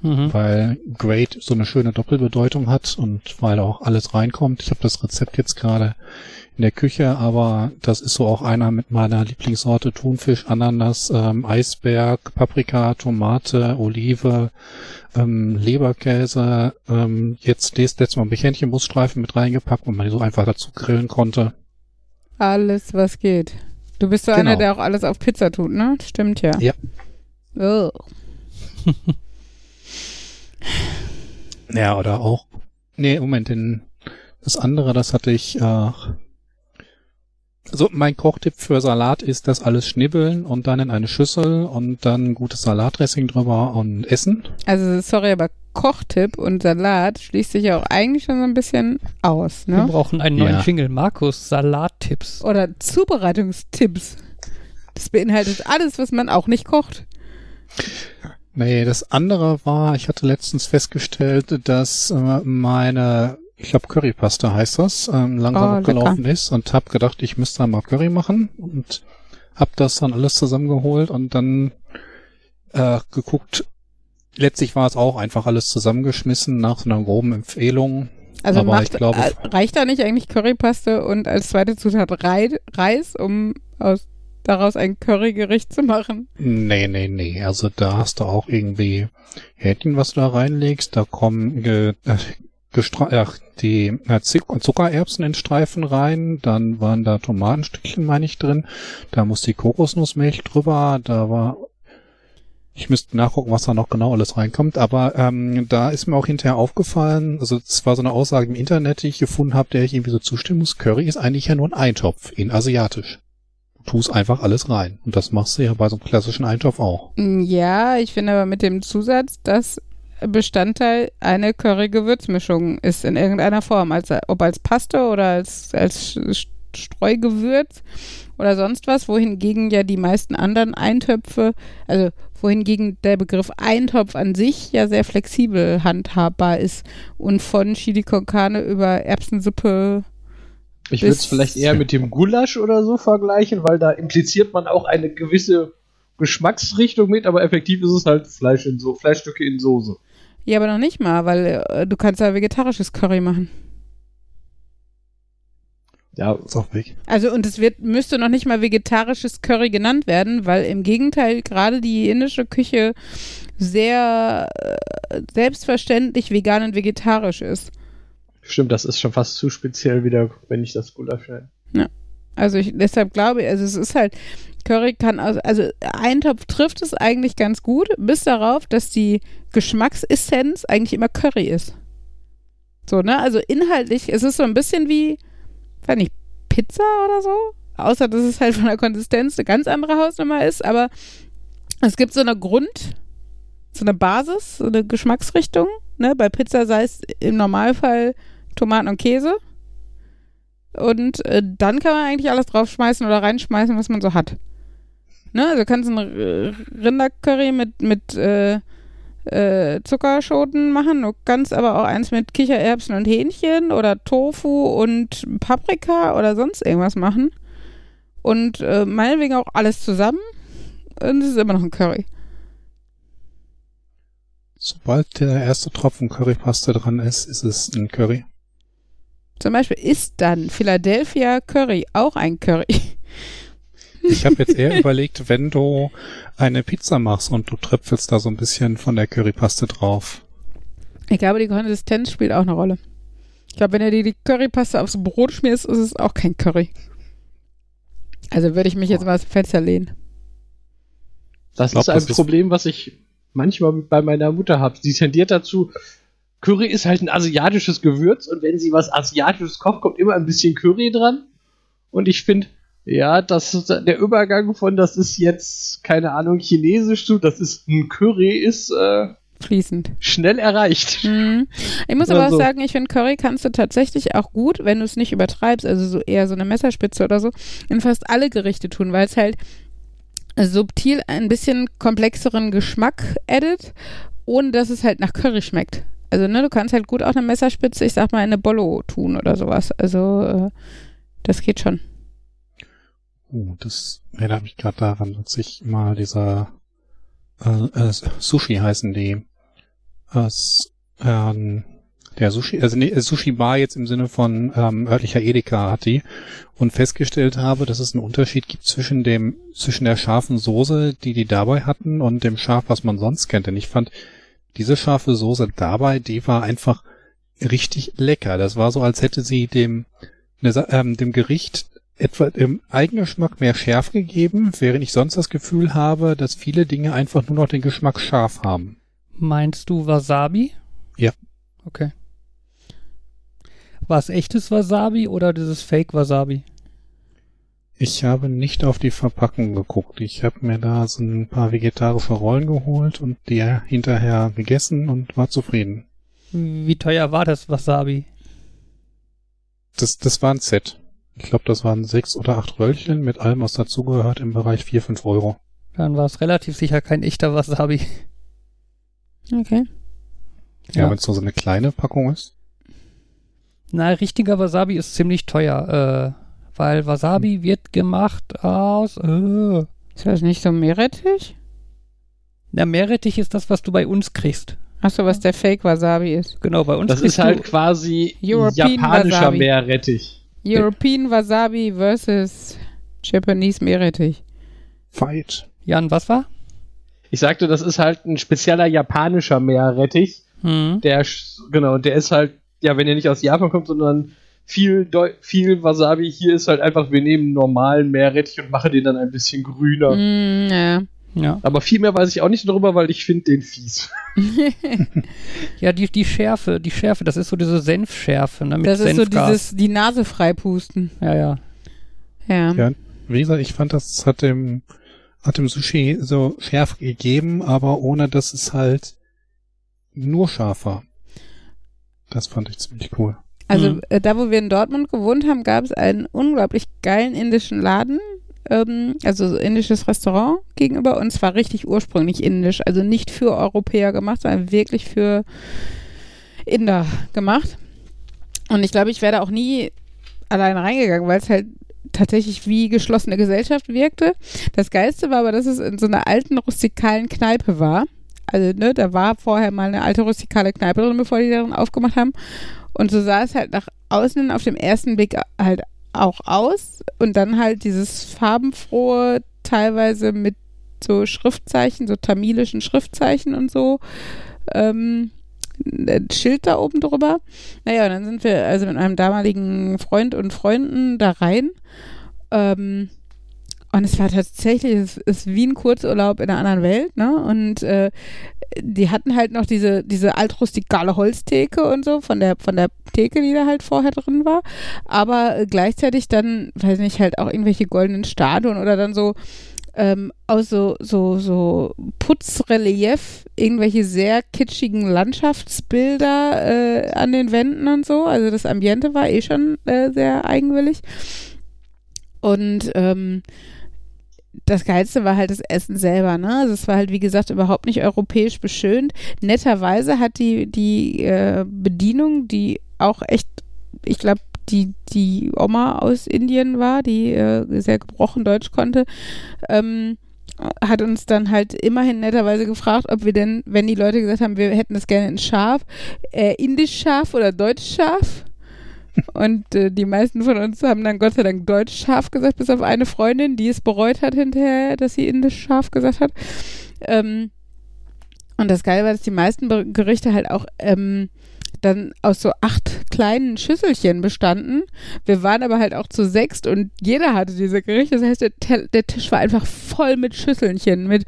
Mhm. Weil Great so eine schöne Doppelbedeutung hat und weil auch alles reinkommt. Ich habe das Rezept jetzt gerade in der Küche, aber das ist so auch einer mit meiner Lieblingssorte Thunfisch, Ananas, ähm, Eisberg, Paprika, Tomate, Olive, ähm, Leberkäse. Ähm, jetzt letztes Mal Hähnchenbruststreifen mit reingepackt, wo man die so einfach dazu grillen konnte. Alles, was geht. Du bist so genau. einer, der auch alles auf Pizza tut, ne? Stimmt ja. Ja. Oh. (laughs) ja, oder auch. Nee, Moment, den, das andere, das hatte ich, äh, so, mein Kochtipp für Salat ist das alles schnibbeln und dann in eine Schüssel und dann gutes Salatdressing drüber und essen. Also, sorry, aber Kochtipp und Salat schließt sich ja auch eigentlich schon so ein bisschen aus, ne? Wir brauchen einen neuen ja. Jingle. Markus, Salattipps. Oder Zubereitungstipps. Das beinhaltet alles, was man auch nicht kocht. Nee, das andere war, ich hatte letztens festgestellt, dass äh, meine ich glaube Currypaste heißt das, ähm, langsam oh, abgelaufen lecker. ist und hab gedacht, ich müsste mal Curry machen und hab das dann alles zusammengeholt und dann äh, geguckt. Letztlich war es auch einfach alles zusammengeschmissen nach so einer groben Empfehlung. Also Aber macht, ich glaube, äh, reicht da nicht eigentlich Currypaste und als zweite Zutat Rei Reis, um aus daraus ein Currygericht zu machen? Nee, nee, nee. Also da hast du auch irgendwie Hähnchen, was du da reinlegst. Da kommen äh, ach, die Zuckererbsen in Streifen rein, dann waren da Tomatenstückchen, meine ich, drin, da muss die Kokosnussmilch drüber, da war ich müsste nachgucken, was da noch genau alles reinkommt, aber ähm, da ist mir auch hinterher aufgefallen, also es war so eine Aussage im Internet, die ich gefunden habe, der ich irgendwie so zustimmen muss, Curry ist eigentlich ja nur ein Eintopf in asiatisch. Du tust einfach alles rein. Und das machst du ja bei so einem klassischen Eintopf auch. Ja, ich finde aber mit dem Zusatz, dass Bestandteil eine Curry-Gewürzmischung ist in irgendeiner Form, als, ob als Paste oder als, als Streugewürz oder sonst was, wohingegen ja die meisten anderen Eintöpfe, also wohingegen der Begriff Eintopf an sich ja sehr flexibel handhabbar ist und von Chili con Carne über Erbsensuppe ich würde es vielleicht eher mit dem Gulasch oder so vergleichen, weil da impliziert man auch eine gewisse Geschmacksrichtung mit, aber effektiv ist es halt Fleisch in so Fleischstücke in Soße. Ja, aber noch nicht mal, weil äh, du kannst ja vegetarisches Curry machen. Ja, ist auch weg. Also und es wird, müsste noch nicht mal vegetarisches Curry genannt werden, weil im Gegenteil gerade die indische Küche sehr äh, selbstverständlich vegan und vegetarisch ist. Stimmt, das ist schon fast zu speziell wieder, wenn ich das Gulasch nenne. Ja. Also ich, deshalb glaube ich, also es ist halt, Curry kann, also, also Eintopf trifft es eigentlich ganz gut, bis darauf, dass die Geschmacksessenz eigentlich immer Curry ist. So, ne? Also inhaltlich ist es so ein bisschen wie, weiß nicht, Pizza oder so. Außer, dass es halt von der Konsistenz eine ganz andere Hausnummer ist, aber es gibt so eine Grund, so eine Basis, so eine Geschmacksrichtung. Ne? Bei Pizza sei es im Normalfall Tomaten und Käse. Und äh, dann kann man eigentlich alles draufschmeißen oder reinschmeißen, was man so hat. Ne? Also kannst ein Rindercurry mit, mit äh, äh, Zuckerschoten machen. Du kannst aber auch eins mit Kichererbsen und Hähnchen oder Tofu und Paprika oder sonst irgendwas machen. Und äh, meinetwegen auch alles zusammen. Und es ist immer noch ein Curry. Sobald der erste Tropfen Currypaste dran ist, ist es ein Curry. Zum Beispiel ist dann Philadelphia Curry auch ein Curry. (laughs) Ich habe jetzt eher überlegt, wenn du eine Pizza machst und du tröpfelst da so ein bisschen von der Currypaste drauf. Ich glaube, die Konsistenz spielt auch eine Rolle. Ich glaube, wenn du dir die Currypaste aufs Brot schmierst, ist es auch kein Curry. Also würde ich mich jetzt mal aus dem Fenster lehnen. Das glaub, ist ein das Problem, was ich manchmal bei meiner Mutter habe. Sie tendiert dazu, Curry ist halt ein asiatisches Gewürz und wenn sie was asiatisches kocht, kommt immer ein bisschen Curry dran. Und ich finde, ja, das der Übergang von das ist jetzt keine Ahnung chinesisch zu, das ist ein Curry ist äh, fließend schnell erreicht. Mhm. Ich muss aber auch so. sagen, ich finde Curry kannst du tatsächlich auch gut, wenn du es nicht übertreibst, also so eher so eine Messerspitze oder so, in fast alle Gerichte tun, weil es halt subtil ein bisschen komplexeren Geschmack addet, ohne dass es halt nach Curry schmeckt. Also, ne, du kannst halt gut auch eine Messerspitze, ich sag mal, in eine Bollo tun oder sowas. Also, äh, das geht schon. Oh, das erinnert mich gerade daran, dass ich mal dieser äh, äh, Sushi heißen die. Äh, ähm, der Sushi, also nee, Sushi Bar jetzt im Sinne von ähm, örtlicher Edeka hat die und festgestellt habe, dass es einen Unterschied gibt zwischen dem zwischen der scharfen Soße, die die dabei hatten, und dem Schaf, was man sonst kennt. Denn ich fand diese scharfe Soße dabei, die war einfach richtig lecker. Das war so, als hätte sie dem ne, ähm, dem Gericht etwa im Eigengeschmack mehr Schärfe gegeben, während ich sonst das Gefühl habe, dass viele Dinge einfach nur noch den Geschmack scharf haben. Meinst du Wasabi? Ja. Okay. War es echtes Wasabi oder dieses Fake Wasabi? Ich habe nicht auf die Verpackung geguckt. Ich habe mir da so ein paar vegetarische Rollen geholt und die hinterher gegessen und war zufrieden. Wie teuer war das Wasabi? Das, das war ein Set. Ich glaube, das waren sechs oder acht Röllchen mit allem, was dazugehört, im Bereich vier, fünf Euro. Dann war es relativ sicher kein echter Wasabi. Okay. Ja, ja. wenn es so eine kleine Packung ist. Na, richtiger Wasabi ist ziemlich teuer, äh, weil Wasabi hm. wird gemacht aus. Äh. Ist das nicht so Meerrettich? Na, Meerrettich ist das, was du bei uns kriegst. Achso, was der Fake Wasabi ist. Genau, bei uns Das ist halt quasi European japanischer Wasabi. Meerrettich. European Wasabi versus Japanese Meerrettich. Fight. Jan, was war? Ich sagte, das ist halt ein spezieller japanischer Meerrettich. Hm. Der, genau, der ist halt, ja, wenn er nicht aus Japan kommt, sondern viel, Deu viel Wasabi hier ist halt einfach, wir nehmen normalen Meerrettich und machen den dann ein bisschen grüner. Mm, ja. Ja. Aber viel mehr weiß ich auch nicht darüber, weil ich finde den fies. (laughs) ja, die, die Schärfe, die Schärfe, das ist so diese Senfschärfe, ne? Mit das ist Senfgas. so dieses, die Nase freipusten. Ja, ja. Ja. ja. Wie gesagt, ich fand, das hat dem, hat dem Sushi so Schärfe gegeben, aber ohne dass es halt nur scharf war. Das fand ich ziemlich cool. Also mhm. äh, da, wo wir in Dortmund gewohnt haben, gab es einen unglaublich geilen indischen Laden, ähm, also indisches Restaurant gegenüber und zwar richtig ursprünglich indisch, also nicht für Europäer gemacht, sondern wirklich für Inder gemacht. Und ich glaube, ich wäre da auch nie alleine reingegangen, weil es halt tatsächlich wie geschlossene Gesellschaft wirkte. Das Geilste war aber, dass es in so einer alten rustikalen Kneipe war. Also, ne, da war vorher mal eine alte rustikale Kneipe drin, bevor die darin aufgemacht haben. Und so sah es halt nach außen auf dem ersten Blick halt auch aus und dann halt dieses farbenfrohe, teilweise mit so Schriftzeichen, so tamilischen Schriftzeichen und so. Ähm, Schild da oben drüber. Naja, und dann sind wir also mit meinem damaligen Freund und Freunden da rein. Ähm, und es war tatsächlich, es ist wie ein Kurzurlaub in einer anderen Welt, ne? Und äh, die hatten halt noch diese, diese altrustikale Holztheke und so von der, von der Theke, die da halt vorher drin war. Aber gleichzeitig dann, weiß nicht, halt auch irgendwelche goldenen Statuen oder dann so ähm, aus so, so, so Putzrelief, irgendwelche sehr kitschigen Landschaftsbilder äh, an den Wänden und so. Also das Ambiente war eh schon äh, sehr eigenwillig. Und ähm, das Geilste war halt das Essen selber, ne? Also es war halt, wie gesagt, überhaupt nicht europäisch beschönt. Netterweise hat die, die äh, Bedienung, die auch echt, ich glaube, die, die Oma aus Indien war, die äh, sehr gebrochen Deutsch konnte, ähm, hat uns dann halt immerhin netterweise gefragt, ob wir denn, wenn die Leute gesagt haben, wir hätten das gerne in scharf, äh, indisch scharf oder deutsch scharf. Und äh, die meisten von uns haben dann Gott sei Dank Deutsch scharf gesagt, bis auf eine Freundin, die es bereut hat hinterher, dass sie Indisch scharf gesagt hat. Ähm, und das Geile war, dass die meisten Gerichte halt auch ähm, dann aus so acht kleinen Schüsselchen bestanden. Wir waren aber halt auch zu sechst und jeder hatte diese Gerichte. Das heißt, der, der Tisch war einfach voll mit Schüsselchen, mit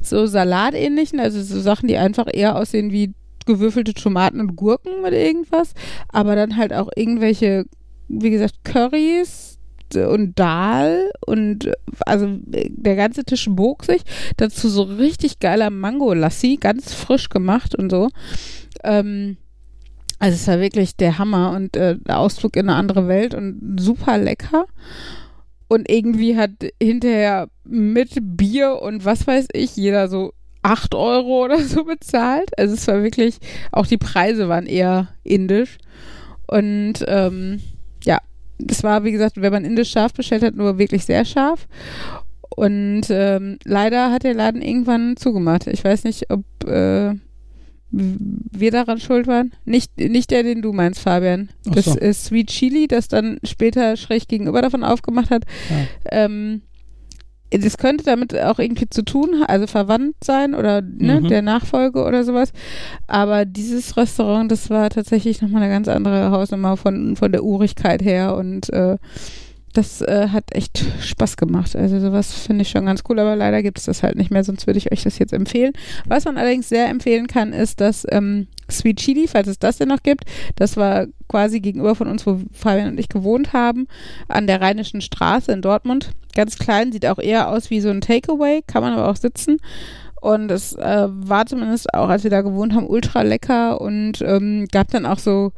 so Salatähnlichen, also so Sachen, die einfach eher aussehen wie gewürfelte Tomaten und Gurken mit irgendwas, aber dann halt auch irgendwelche, wie gesagt, Currys und Dahl und also der ganze Tisch bog sich. Dazu so richtig geiler Mango-Lassi, ganz frisch gemacht und so. Ähm, also es war wirklich der Hammer und äh, der Ausflug in eine andere Welt und super lecker. Und irgendwie hat hinterher mit Bier und was weiß ich, jeder so 8 Euro oder so bezahlt. Also es war wirklich, auch die Preise waren eher indisch. Und ähm, ja, das war, wie gesagt, wenn man indisch scharf bestellt hat, nur wirklich sehr scharf. Und ähm, leider hat der Laden irgendwann zugemacht. Ich weiß nicht, ob äh, wir daran schuld waren. Nicht, nicht der, den du meinst, Fabian. Das so. ist Sweet Chili, das dann später schräg gegenüber davon aufgemacht hat. Ja. Ähm, das könnte damit auch irgendwie zu tun, also verwandt sein oder ne, mhm. der Nachfolge oder sowas. Aber dieses Restaurant, das war tatsächlich nochmal eine ganz andere Hausnummer von, von der Urigkeit her und äh, das äh, hat echt Spaß gemacht. Also sowas finde ich schon ganz cool, aber leider gibt es das halt nicht mehr, sonst würde ich euch das jetzt empfehlen. Was man allerdings sehr empfehlen kann, ist das ähm, Sweet Chili, falls es das denn noch gibt. Das war quasi gegenüber von uns, wo Fabian und ich gewohnt haben, an der Rheinischen Straße in Dortmund. Ganz klein, sieht auch eher aus wie so ein Takeaway, kann man aber auch sitzen. Und es äh, war zumindest auch, als wir da gewohnt haben, ultra lecker und ähm, gab dann auch so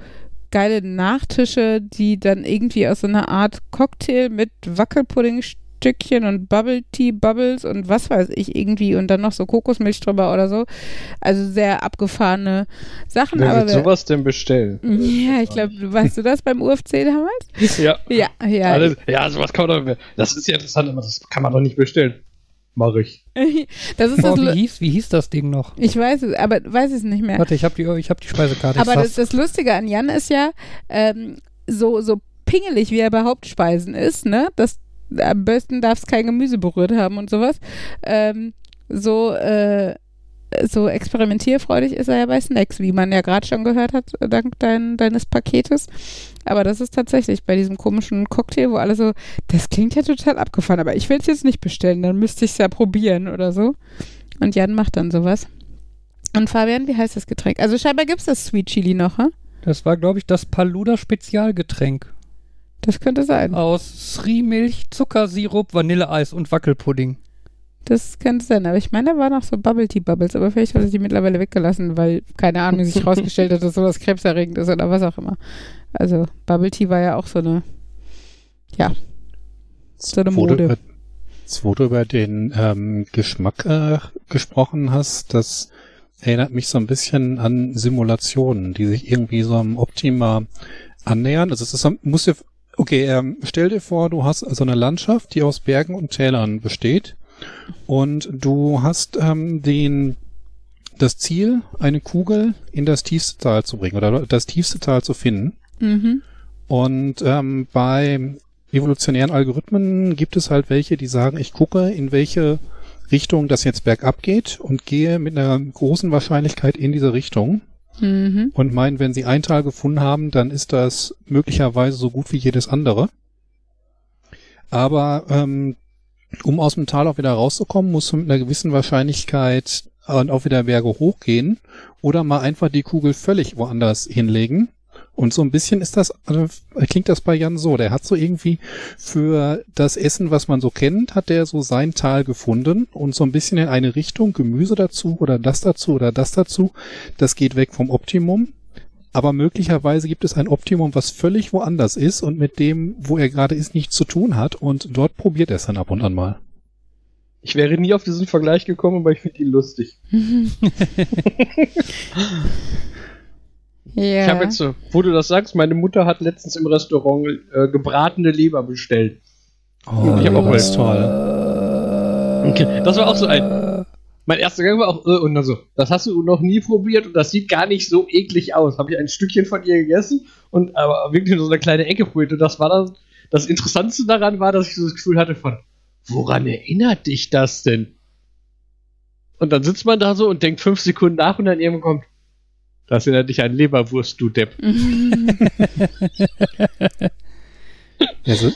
geile Nachtische, die dann irgendwie aus so einer Art Cocktail mit Wackelpuddingstückchen und Bubble Tea Bubbles und was weiß ich irgendwie und dann noch so Kokosmilch drüber oder so. Also sehr abgefahrene Sachen. Wer aber wird sowas denn bestellen? Ja, ich glaube, weißt du das beim UFC damals? Ja. Ja, ja. Alles, ja, sowas kann man doch, das ist ja interessant, aber das kann man doch nicht bestellen. Mach ich. (laughs) das ist oh, das wie, hieß, wie hieß das Ding noch? Ich weiß es, aber weiß es nicht mehr. Warte, ich habe die, hab die Speisekarte. Aber das, das, Lustige an Jan ist ja, ähm, so, so pingelig, wie er bei Hauptspeisen ist, ne? Das, am besten darf es kein Gemüse berührt haben und sowas. Ähm, so, äh, so experimentierfreudig ist er ja bei Snacks, wie man ja gerade schon gehört hat, dank dein, deines Paketes. Aber das ist tatsächlich bei diesem komischen Cocktail, wo alle so, das klingt ja total abgefahren, aber ich will es jetzt nicht bestellen, dann müsste ich es ja probieren oder so. Und Jan macht dann sowas. Und Fabian, wie heißt das Getränk? Also scheinbar gibt es das Sweet Chili noch, ha? Das war, glaube ich, das Paluda Spezialgetränk. Das könnte sein. Aus Sri-Milch, Zuckersirup, Vanilleeis und Wackelpudding. Das könnte sein, aber ich meine, da waren noch so Bubble Tea Bubbles, aber vielleicht hat er die mittlerweile weggelassen, weil, keine Ahnung, sich (laughs) rausgestellt hat, dass sowas krebserregend ist oder was auch immer. Also Bubble Tea war ja auch so eine, ja, so eine Mode. Jetzt, wo du über den ähm, Geschmack äh, gesprochen hast, das erinnert mich so ein bisschen an Simulationen, die sich irgendwie so am Optima annähern. Also es ist, muss dir, okay, ähm, stell dir vor, du hast so eine Landschaft, die aus Bergen und Tälern besteht und du hast ähm, den das Ziel, eine Kugel in das tiefste Tal zu bringen oder das tiefste Tal zu finden. Mhm. Und ähm, bei evolutionären Algorithmen gibt es halt welche, die sagen, ich gucke, in welche Richtung das jetzt bergab geht und gehe mit einer großen Wahrscheinlichkeit in diese Richtung. Mhm. Und meinen, wenn sie ein Tal gefunden haben, dann ist das möglicherweise so gut wie jedes andere. Aber ähm, um aus dem Tal auch wieder rauszukommen, musst du mit einer gewissen Wahrscheinlichkeit und auch wieder Berge hochgehen oder mal einfach die Kugel völlig woanders hinlegen. Und so ein bisschen ist das, also klingt das bei Jan so. Der hat so irgendwie für das Essen, was man so kennt, hat der so sein Tal gefunden und so ein bisschen in eine Richtung, Gemüse dazu oder das dazu oder das dazu. Das geht weg vom Optimum. Aber möglicherweise gibt es ein Optimum, was völlig woanders ist und mit dem, wo er gerade ist, nichts zu tun hat und dort probiert er es dann ab und an mal. Ich wäre nie auf diesen Vergleich gekommen, aber ich finde ihn lustig. (laughs) ja. Ich habe jetzt, so, wo du das sagst, meine Mutter hat letztens im Restaurant äh, gebratene Leber bestellt. Oh, ich habe auch mal toll. Okay, das war auch so ein. Mein erster Gang war auch, äh, und dann so, das hast du noch nie probiert und das sieht gar nicht so eklig aus. Habe ich ein Stückchen von ihr gegessen und aber wirklich nur so eine kleine Ecke probiert. Und das war dann, das Interessantste daran war, dass ich so das Gefühl hatte von, woran erinnert dich das denn? Und dann sitzt man da so und denkt fünf Sekunden nach und dann irgendwann kommt, das erinnert dich an Leberwurst, du Depp. (laughs) (laughs) Also,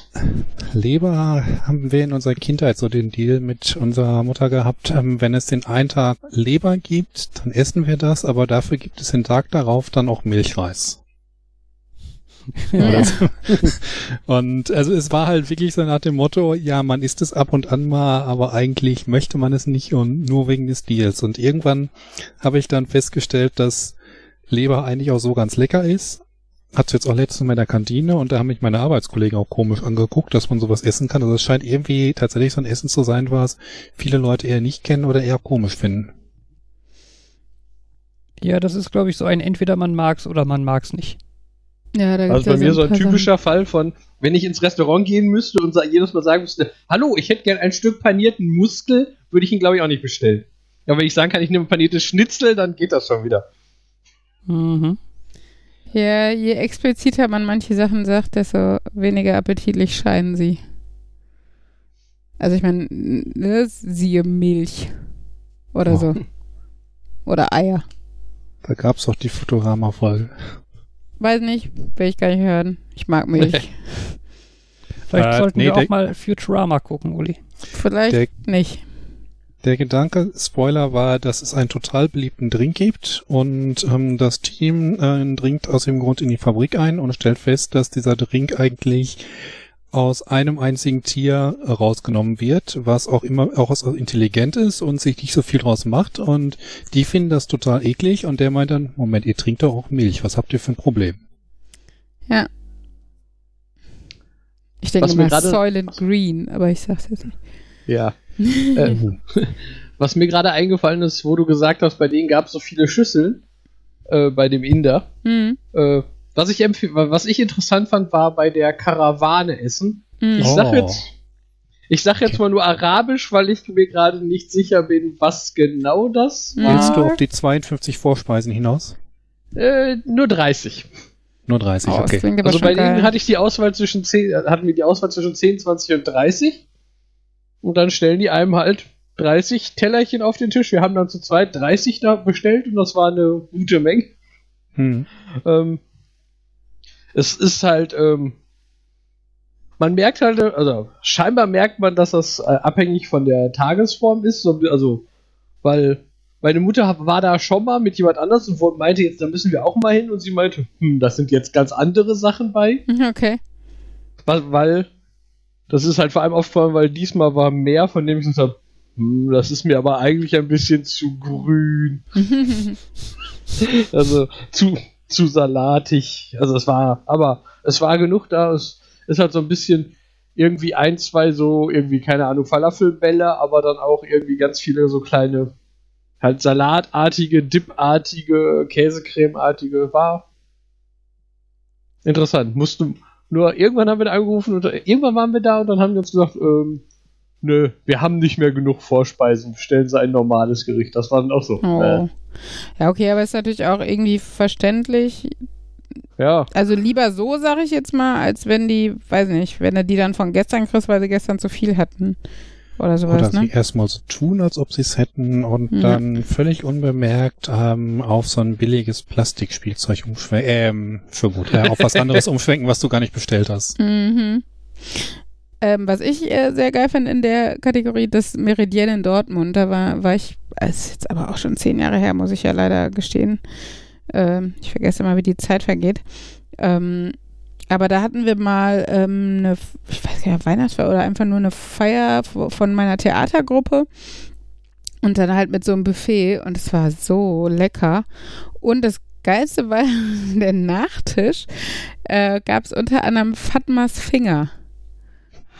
Leber haben wir in unserer Kindheit so den Deal mit unserer Mutter gehabt, ähm, wenn es den einen Tag Leber gibt, dann essen wir das, aber dafür gibt es den Tag darauf dann auch Milchreis. Ja. (laughs) und also es war halt wirklich so nach dem Motto, ja, man isst es ab und an mal, aber eigentlich möchte man es nicht und nur wegen des Deals. Und irgendwann habe ich dann festgestellt, dass Leber eigentlich auch so ganz lecker ist, hatte jetzt auch letztens in meiner Kantine und da haben mich meine Arbeitskollegen auch komisch angeguckt, dass man sowas essen kann. Also es scheint irgendwie tatsächlich so ein Essen zu sein, was viele Leute eher nicht kennen oder eher komisch finden. Ja, das ist, glaube ich, so ein entweder man mag's oder man mag's nicht. Ja, da also bei mir so ein typischer Fall von, wenn ich ins Restaurant gehen müsste und jedes Mal sagen müsste, hallo, ich hätte gern ein Stück panierten Muskel, würde ich ihn, glaube ich, auch nicht bestellen. Ja, wenn ich sagen kann, ich nehme paniertes Schnitzel, dann geht das schon wieder. Mhm. Ja, je expliziter man manche Sachen sagt, desto weniger appetitlich scheinen sie. Also ich meine, ne, siehe Milch oder oh. so. Oder Eier. Da gab es auch die Futurama-Folge. Weiß nicht, will ich gar nicht hören. Ich mag Milch. (laughs) Vielleicht äh, sollten nee, wir auch mal Futurama gucken, Uli. Vielleicht nicht. Der Gedanke, Spoiler, war, dass es einen total beliebten Drink gibt und ähm, das Team äh, dringt aus dem Grund in die Fabrik ein und stellt fest, dass dieser Drink eigentlich aus einem einzigen Tier rausgenommen wird, was auch immer auch intelligent ist und sich nicht so viel draus macht und die finden das total eklig und der meint dann, Moment, ihr trinkt doch auch Milch, was habt ihr für ein Problem? Ja. Ich denke mal Soylent Green, aber ich sag's jetzt nicht. Ja. Äh, (laughs) was mir gerade eingefallen ist, wo du gesagt hast, bei denen gab es so viele Schüsseln, äh, bei dem Inder. Mhm. Äh, was, ich was ich interessant fand, war bei der Karawane essen. Mhm. Ich sag oh. jetzt, ich sag jetzt mal nur Arabisch, weil ich mir gerade nicht sicher bin, was genau das war. Willst du auf die 52 Vorspeisen hinaus? Äh, nur 30. Nur 30, oh, okay. Also bei denen hatte ich die Auswahl zwischen 10, hatten wir die Auswahl zwischen 10, 20 und 30. Und dann stellen die einem halt 30 Tellerchen auf den Tisch. Wir haben dann zu zweit 30 da bestellt und das war eine gute Menge. Hm. Ähm, es ist halt, ähm, man merkt halt, also scheinbar merkt man, dass das äh, abhängig von der Tagesform ist. So, also, weil meine Mutter war da schon mal mit jemand anders und meinte jetzt, da müssen wir auch mal hin und sie meinte, hm, das sind jetzt ganz andere Sachen bei. Okay. Weil, weil das ist halt vor allem aufgefallen, weil diesmal war mehr, von dem ich gesagt habe, hm, das ist mir aber eigentlich ein bisschen zu grün. (laughs) also zu, zu salatig. Also es war, aber es war genug da. Es ist halt so ein bisschen irgendwie ein, zwei so, irgendwie, keine Ahnung, Falafelbälle, aber dann auch irgendwie ganz viele so kleine, halt salatartige, dipartige, Käsecremeartige. War interessant. Musste, nur irgendwann haben wir da angerufen und irgendwann waren wir da und dann haben die uns gesagt, ähm, nö, wir haben nicht mehr genug Vorspeisen, stellen Sie ein normales Gericht. Das war dann auch so. Oh. Äh. Ja, okay, aber ist natürlich auch irgendwie verständlich. Ja. Also lieber so, sage ich jetzt mal, als wenn die, weiß nicht, wenn er die dann von gestern kriegst, weil sie gestern zu viel hatten. Oder sowas, Oder ne? sie erstmal so tun, als ob sie es hätten und mhm. dann völlig unbemerkt ähm, auf so ein billiges Plastikspielzeug umschwenken, ähm, für gut, ja, auf was (laughs) anderes umschwenken, was du gar nicht bestellt hast. Mhm. Ähm, was ich äh, sehr geil finde in der Kategorie, das Meridian in Dortmund, da war, war ich, ist jetzt aber auch schon zehn Jahre her, muss ich ja leider gestehen. Ähm, ich vergesse immer, wie die Zeit vergeht. Ähm, aber da hatten wir mal ähm, eine, ich weiß gar nicht, Weihnachtsfeier oder einfach nur eine Feier von meiner Theatergruppe. Und dann halt mit so einem Buffet und es war so lecker. Und das Geilste war (laughs) der Nachtisch. Äh, Gab es unter anderem Fatmas Finger,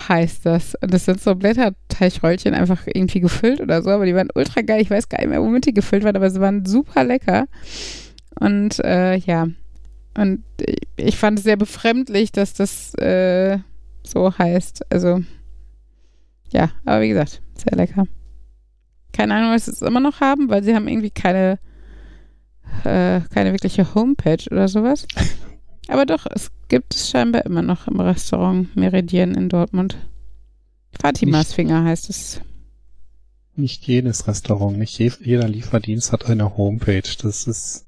heißt das. Und das sind so Blätterteigröllchen einfach irgendwie gefüllt oder so, aber die waren ultra geil. Ich weiß gar nicht mehr, womit die gefüllt waren, aber sie waren super lecker. Und äh, ja, und ich fand es sehr befremdlich, dass das äh, so heißt. Also, ja, aber wie gesagt, sehr lecker. Keine Ahnung, was sie es immer noch haben, weil sie haben irgendwie keine, äh, keine wirkliche Homepage oder sowas. (laughs) Aber doch, es gibt es scheinbar immer noch im Restaurant Meridian in Dortmund. Fatimas Finger heißt es. Nicht jedes Restaurant, nicht je, jeder Lieferdienst hat eine Homepage. Das ist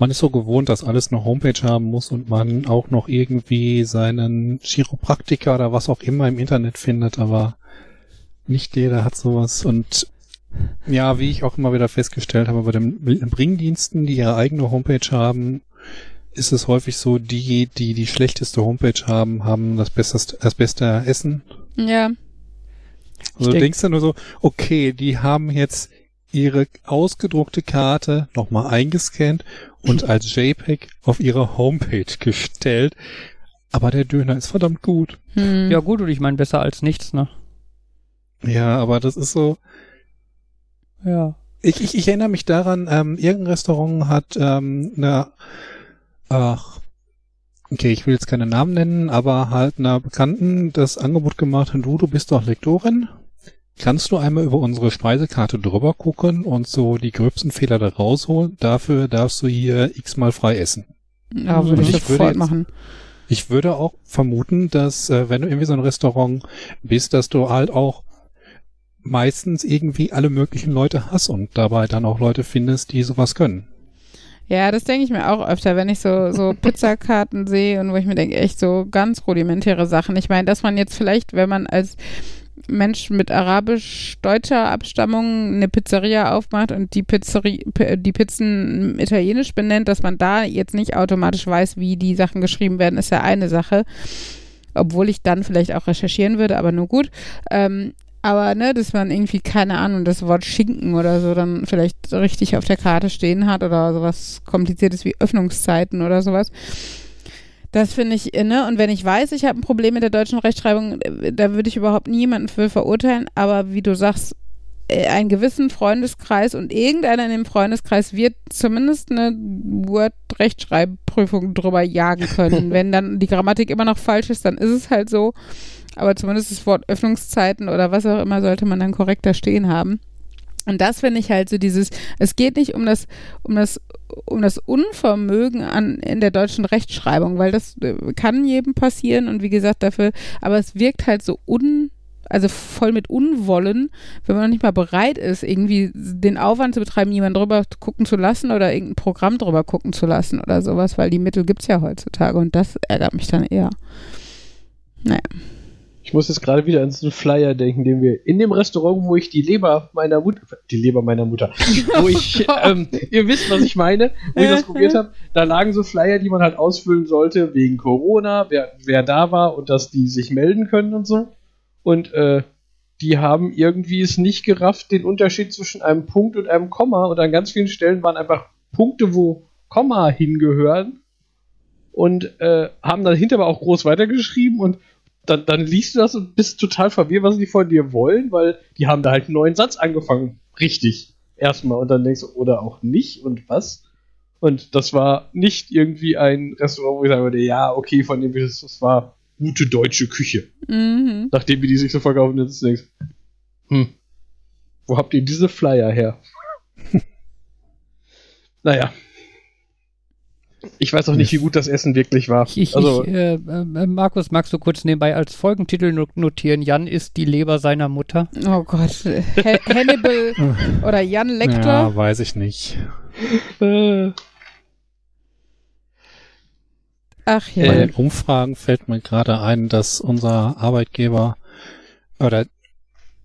man ist so gewohnt, dass alles eine Homepage haben muss und man auch noch irgendwie seinen Chiropraktiker oder was auch immer im Internet findet, aber nicht jeder hat sowas und ja, wie ich auch immer wieder festgestellt habe, bei den Bringdiensten, die ihre eigene Homepage haben, ist es häufig so, die, die die schlechteste Homepage haben, haben das beste, das beste Essen. Ja. Also du denkst dann nur so, okay, die haben jetzt ihre ausgedruckte Karte nochmal eingescannt und als JPEG auf ihre Homepage gestellt. Aber der Döner ist verdammt gut. Hm. Ja gut, und ich meine besser als nichts, ne? Ja, aber das ist so. Ja. Ich, ich, ich erinnere mich daran, ähm, irgendein Restaurant hat ähm, eine, ach, okay, ich will jetzt keine Namen nennen, aber halt einer Bekannten das Angebot gemacht, du, du bist doch Lektorin. Kannst du einmal über unsere Speisekarte drüber gucken und so die gröbsten Fehler da rausholen? Dafür darfst du hier x-mal frei essen. Ja, würde ich, ich würde jetzt, machen. Ich würde auch vermuten, dass äh, wenn du irgendwie so ein Restaurant bist, dass du halt auch meistens irgendwie alle möglichen Leute hast und dabei dann auch Leute findest, die sowas können. Ja, das denke ich mir auch öfter, wenn ich so, so (laughs) Pizzakarten sehe und wo ich mir denke, echt so ganz rudimentäre Sachen. Ich meine, dass man jetzt vielleicht, wenn man als Mensch mit arabisch-deutscher Abstammung eine Pizzeria aufmacht und die, Pizzerie, die Pizzen italienisch benennt, dass man da jetzt nicht automatisch weiß, wie die Sachen geschrieben werden, ist ja eine Sache. Obwohl ich dann vielleicht auch recherchieren würde, aber nur gut. Ähm, aber ne, dass man irgendwie, keine Ahnung, das Wort Schinken oder so dann vielleicht richtig auf der Karte stehen hat oder sowas kompliziertes wie Öffnungszeiten oder sowas. Das finde ich, ne? Und wenn ich weiß, ich habe ein Problem mit der deutschen Rechtschreibung, äh, da würde ich überhaupt niemanden für verurteilen. Aber wie du sagst, äh, einen gewissen Freundeskreis und irgendeiner in dem Freundeskreis wird zumindest eine Word-Rechtschreibprüfung drüber jagen können. (laughs) wenn dann die Grammatik immer noch falsch ist, dann ist es halt so. Aber zumindest das Wort Öffnungszeiten oder was auch immer sollte man dann korrekter stehen haben. Und das finde ich halt so dieses, es geht nicht um das, um das, um das Unvermögen an, in der deutschen Rechtschreibung, weil das äh, kann jedem passieren und wie gesagt dafür, aber es wirkt halt so un, also voll mit Unwollen, wenn man noch nicht mal bereit ist, irgendwie den Aufwand zu betreiben, jemanden drüber gucken zu lassen oder irgendein Programm drüber gucken zu lassen oder sowas, weil die Mittel gibt es ja heutzutage und das ärgert mich dann eher. Naja. Ich muss jetzt gerade wieder an so einen Flyer denken, den wir in dem Restaurant, wo ich die Leber meiner Mutter, die Leber meiner Mutter, (laughs) wo ich, ähm, ihr wisst, was ich meine, wo ich das probiert habe, da lagen so Flyer, die man halt ausfüllen sollte wegen Corona, wer, wer da war und dass die sich melden können und so. Und äh, die haben irgendwie es nicht gerafft, den Unterschied zwischen einem Punkt und einem Komma. Und an ganz vielen Stellen waren einfach Punkte, wo Komma hingehören. Und äh, haben dann hinterher auch groß weitergeschrieben und dann, dann liest du das und bist total verwirrt, was die von dir wollen, weil die haben da halt einen neuen Satz angefangen. Richtig. Erstmal. Und dann denkst du, oder auch nicht und was? Und das war nicht irgendwie ein Restaurant, wo ich sagen würde, ja, okay, von dem das, das war gute deutsche Küche. Mhm. Nachdem wir die sich so verkaufen, jetzt denkst hm, wo habt ihr diese Flyer her? (laughs) naja, ich weiß auch nicht, wie gut das Essen wirklich war. Ich, also, ich, äh, äh, Markus, magst du kurz nebenbei als Folgentitel notieren? Jan ist die Leber seiner Mutter. Oh Gott. Hannibal (laughs) oder Jan Lecter? Ja, weiß ich nicht. Ach ja. Bei den Umfragen fällt mir gerade ein, dass unser Arbeitgeber oder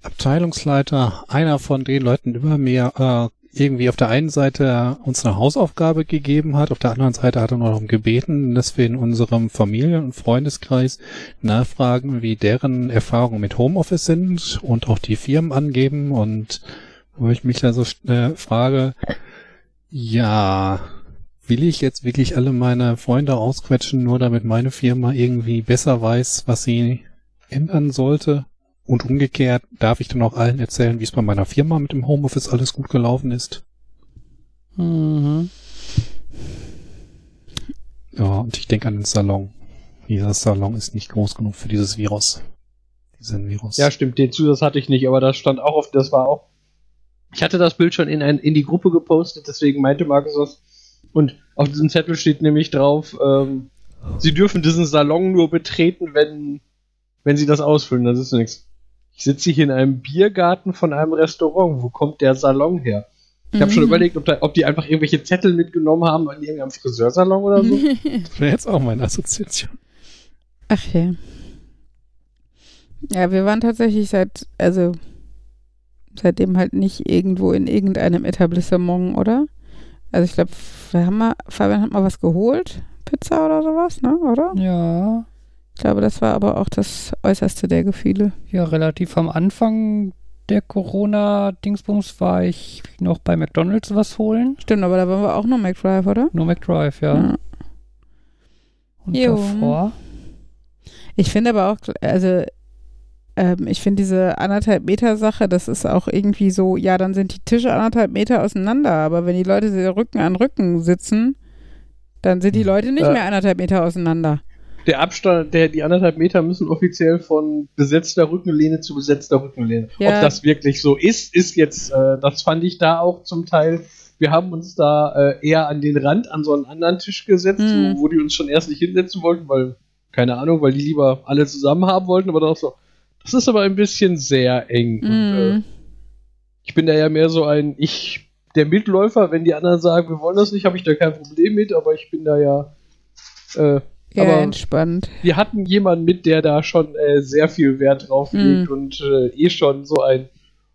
Abteilungsleiter einer von den Leuten über mir äh, irgendwie auf der einen Seite uns eine Hausaufgabe gegeben hat, auf der anderen Seite hat er noch darum gebeten, dass wir in unserem Familien- und Freundeskreis nachfragen, wie deren Erfahrungen mit Homeoffice sind und auch die Firmen angeben und wo ich mich da so äh, frage, ja, will ich jetzt wirklich alle meine Freunde ausquetschen, nur damit meine Firma irgendwie besser weiß, was sie ändern sollte? Und umgekehrt darf ich dann auch allen erzählen, wie es bei meiner Firma mit dem Homeoffice alles gut gelaufen ist. Mhm. Ja, und ich denke an den Salon. Dieser Salon ist nicht groß genug für dieses Virus. Diesen Virus. Ja, stimmt, den Zusatz hatte ich nicht, aber das stand auch auf, das war auch. Ich hatte das Bild schon in, ein, in die Gruppe gepostet, deswegen meinte Markus das. Und auf diesem Zettel steht nämlich drauf, ähm, sie dürfen diesen Salon nur betreten, wenn, wenn sie das ausfüllen, das ist nichts. Ich sitze hier in einem Biergarten von einem Restaurant. Wo kommt der Salon her? Ich habe mhm. schon überlegt, ob, da, ob, die einfach irgendwelche Zettel mitgenommen haben in irgendeinem Friseursalon oder so. (laughs) das wäre jetzt auch meine Assoziation. Ach ja. Ja, wir waren tatsächlich seit, also seitdem halt nicht irgendwo in irgendeinem Etablissement, oder? Also ich glaube, wir haben mal, Fabian hat mal was geholt, Pizza oder sowas, ne, oder? Ja. Ich glaube, das war aber auch das Äußerste der Gefühle. Ja, relativ am Anfang der Corona-Dingsbums war ich noch bei McDonalds was holen. Stimmt, aber da waren wir auch nur McDrive, oder? Nur McDrive, ja. ja. Und jo. davor? Ich finde aber auch, also ähm, ich finde diese anderthalb Meter Sache, das ist auch irgendwie so, ja, dann sind die Tische anderthalb Meter auseinander, aber wenn die Leute Rücken an Rücken sitzen, dann sind die hm. Leute nicht äh, mehr anderthalb Meter auseinander. Der Abstand, der, die anderthalb Meter müssen offiziell von besetzter Rückenlehne zu besetzter Rückenlehne. Ja. Ob das wirklich so ist, ist jetzt, äh, das fand ich da auch zum Teil. Wir haben uns da äh, eher an den Rand, an so einen anderen Tisch gesetzt, mhm. wo, wo die uns schon erst nicht hinsetzen wollten, weil, keine Ahnung, weil die lieber alle zusammen haben wollten, aber dann auch so, das ist aber ein bisschen sehr eng. Mm. Und, äh, ich bin da ja mehr so ein, ich, der Mitläufer, wenn die anderen sagen, wir wollen das nicht, habe ich da kein Problem mit, aber ich bin da ja. Ja, entspannt. Wir hatten jemanden mit, der da schon äh, sehr viel Wert drauf legt mm. und äh, eh schon so ein,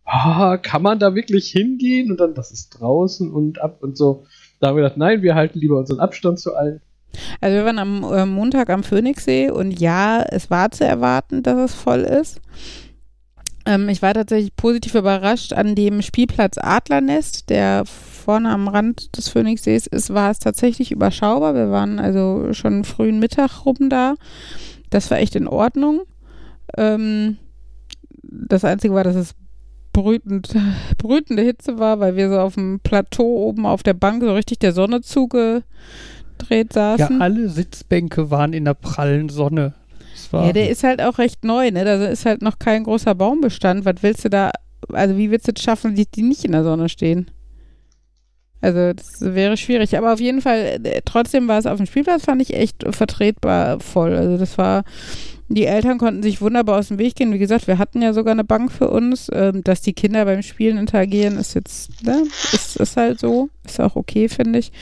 ah, kann man da wirklich hingehen? Und dann, das ist draußen und ab und so. Da haben wir gedacht, nein, wir halten lieber unseren Abstand zu allen. Also wir waren am äh, Montag am Phoenixsee und ja, es war zu erwarten, dass es voll ist. Ähm, ich war tatsächlich positiv überrascht an dem Spielplatz Adlernest, der vorne am Rand des Phoenixsees ist, war es tatsächlich überschaubar. Wir waren also schon frühen Mittag rum da. Das war echt in Ordnung. Ähm, das Einzige war, dass es brütend, (laughs) brütende Hitze war, weil wir so auf dem Plateau oben auf der Bank so richtig der Sonne zuge abgedreht saßen. Ja, alle Sitzbänke waren in der prallen Sonne. Ja, der ist halt auch recht neu, ne? Da ist halt noch kein großer Baumbestand. Was willst du da, also wie willst du es schaffen, die, die nicht in der Sonne stehen? Also das wäre schwierig. Aber auf jeden Fall, äh, trotzdem war es auf dem Spielplatz, fand ich echt vertretbar voll. Also das war, die Eltern konnten sich wunderbar aus dem Weg gehen. Wie gesagt, wir hatten ja sogar eine Bank für uns. Ähm, dass die Kinder beim Spielen interagieren, ist jetzt, ne, ist, ist halt so. Ist auch okay, finde ich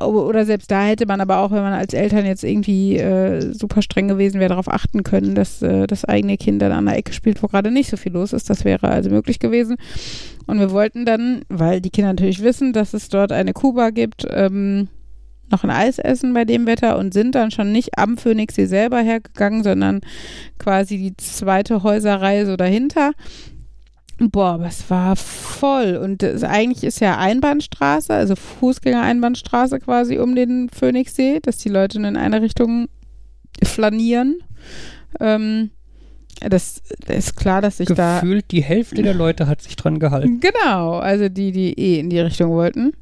oder selbst da hätte man aber auch, wenn man als Eltern jetzt irgendwie äh, super streng gewesen wäre, darauf achten können, dass äh, das eigene Kind dann an der Ecke spielt, wo gerade nicht so viel los ist. Das wäre also möglich gewesen. Und wir wollten dann, weil die Kinder natürlich wissen, dass es dort eine Kuba gibt, ähm, noch ein Eis essen bei dem Wetter und sind dann schon nicht am Phoenixsee selber hergegangen, sondern quasi die zweite Häuserreihe so dahinter Boah, aber es war voll. Und das, eigentlich ist ja Einbahnstraße, also Fußgänger-Einbahnstraße quasi um den Phoenixsee, dass die Leute nur in eine Richtung flanieren. Ähm, das, das, ist klar, dass ich Gefühlt da. Gefühlt die Hälfte der Leute hat sich dran gehalten. Genau, also die, die eh in die Richtung wollten.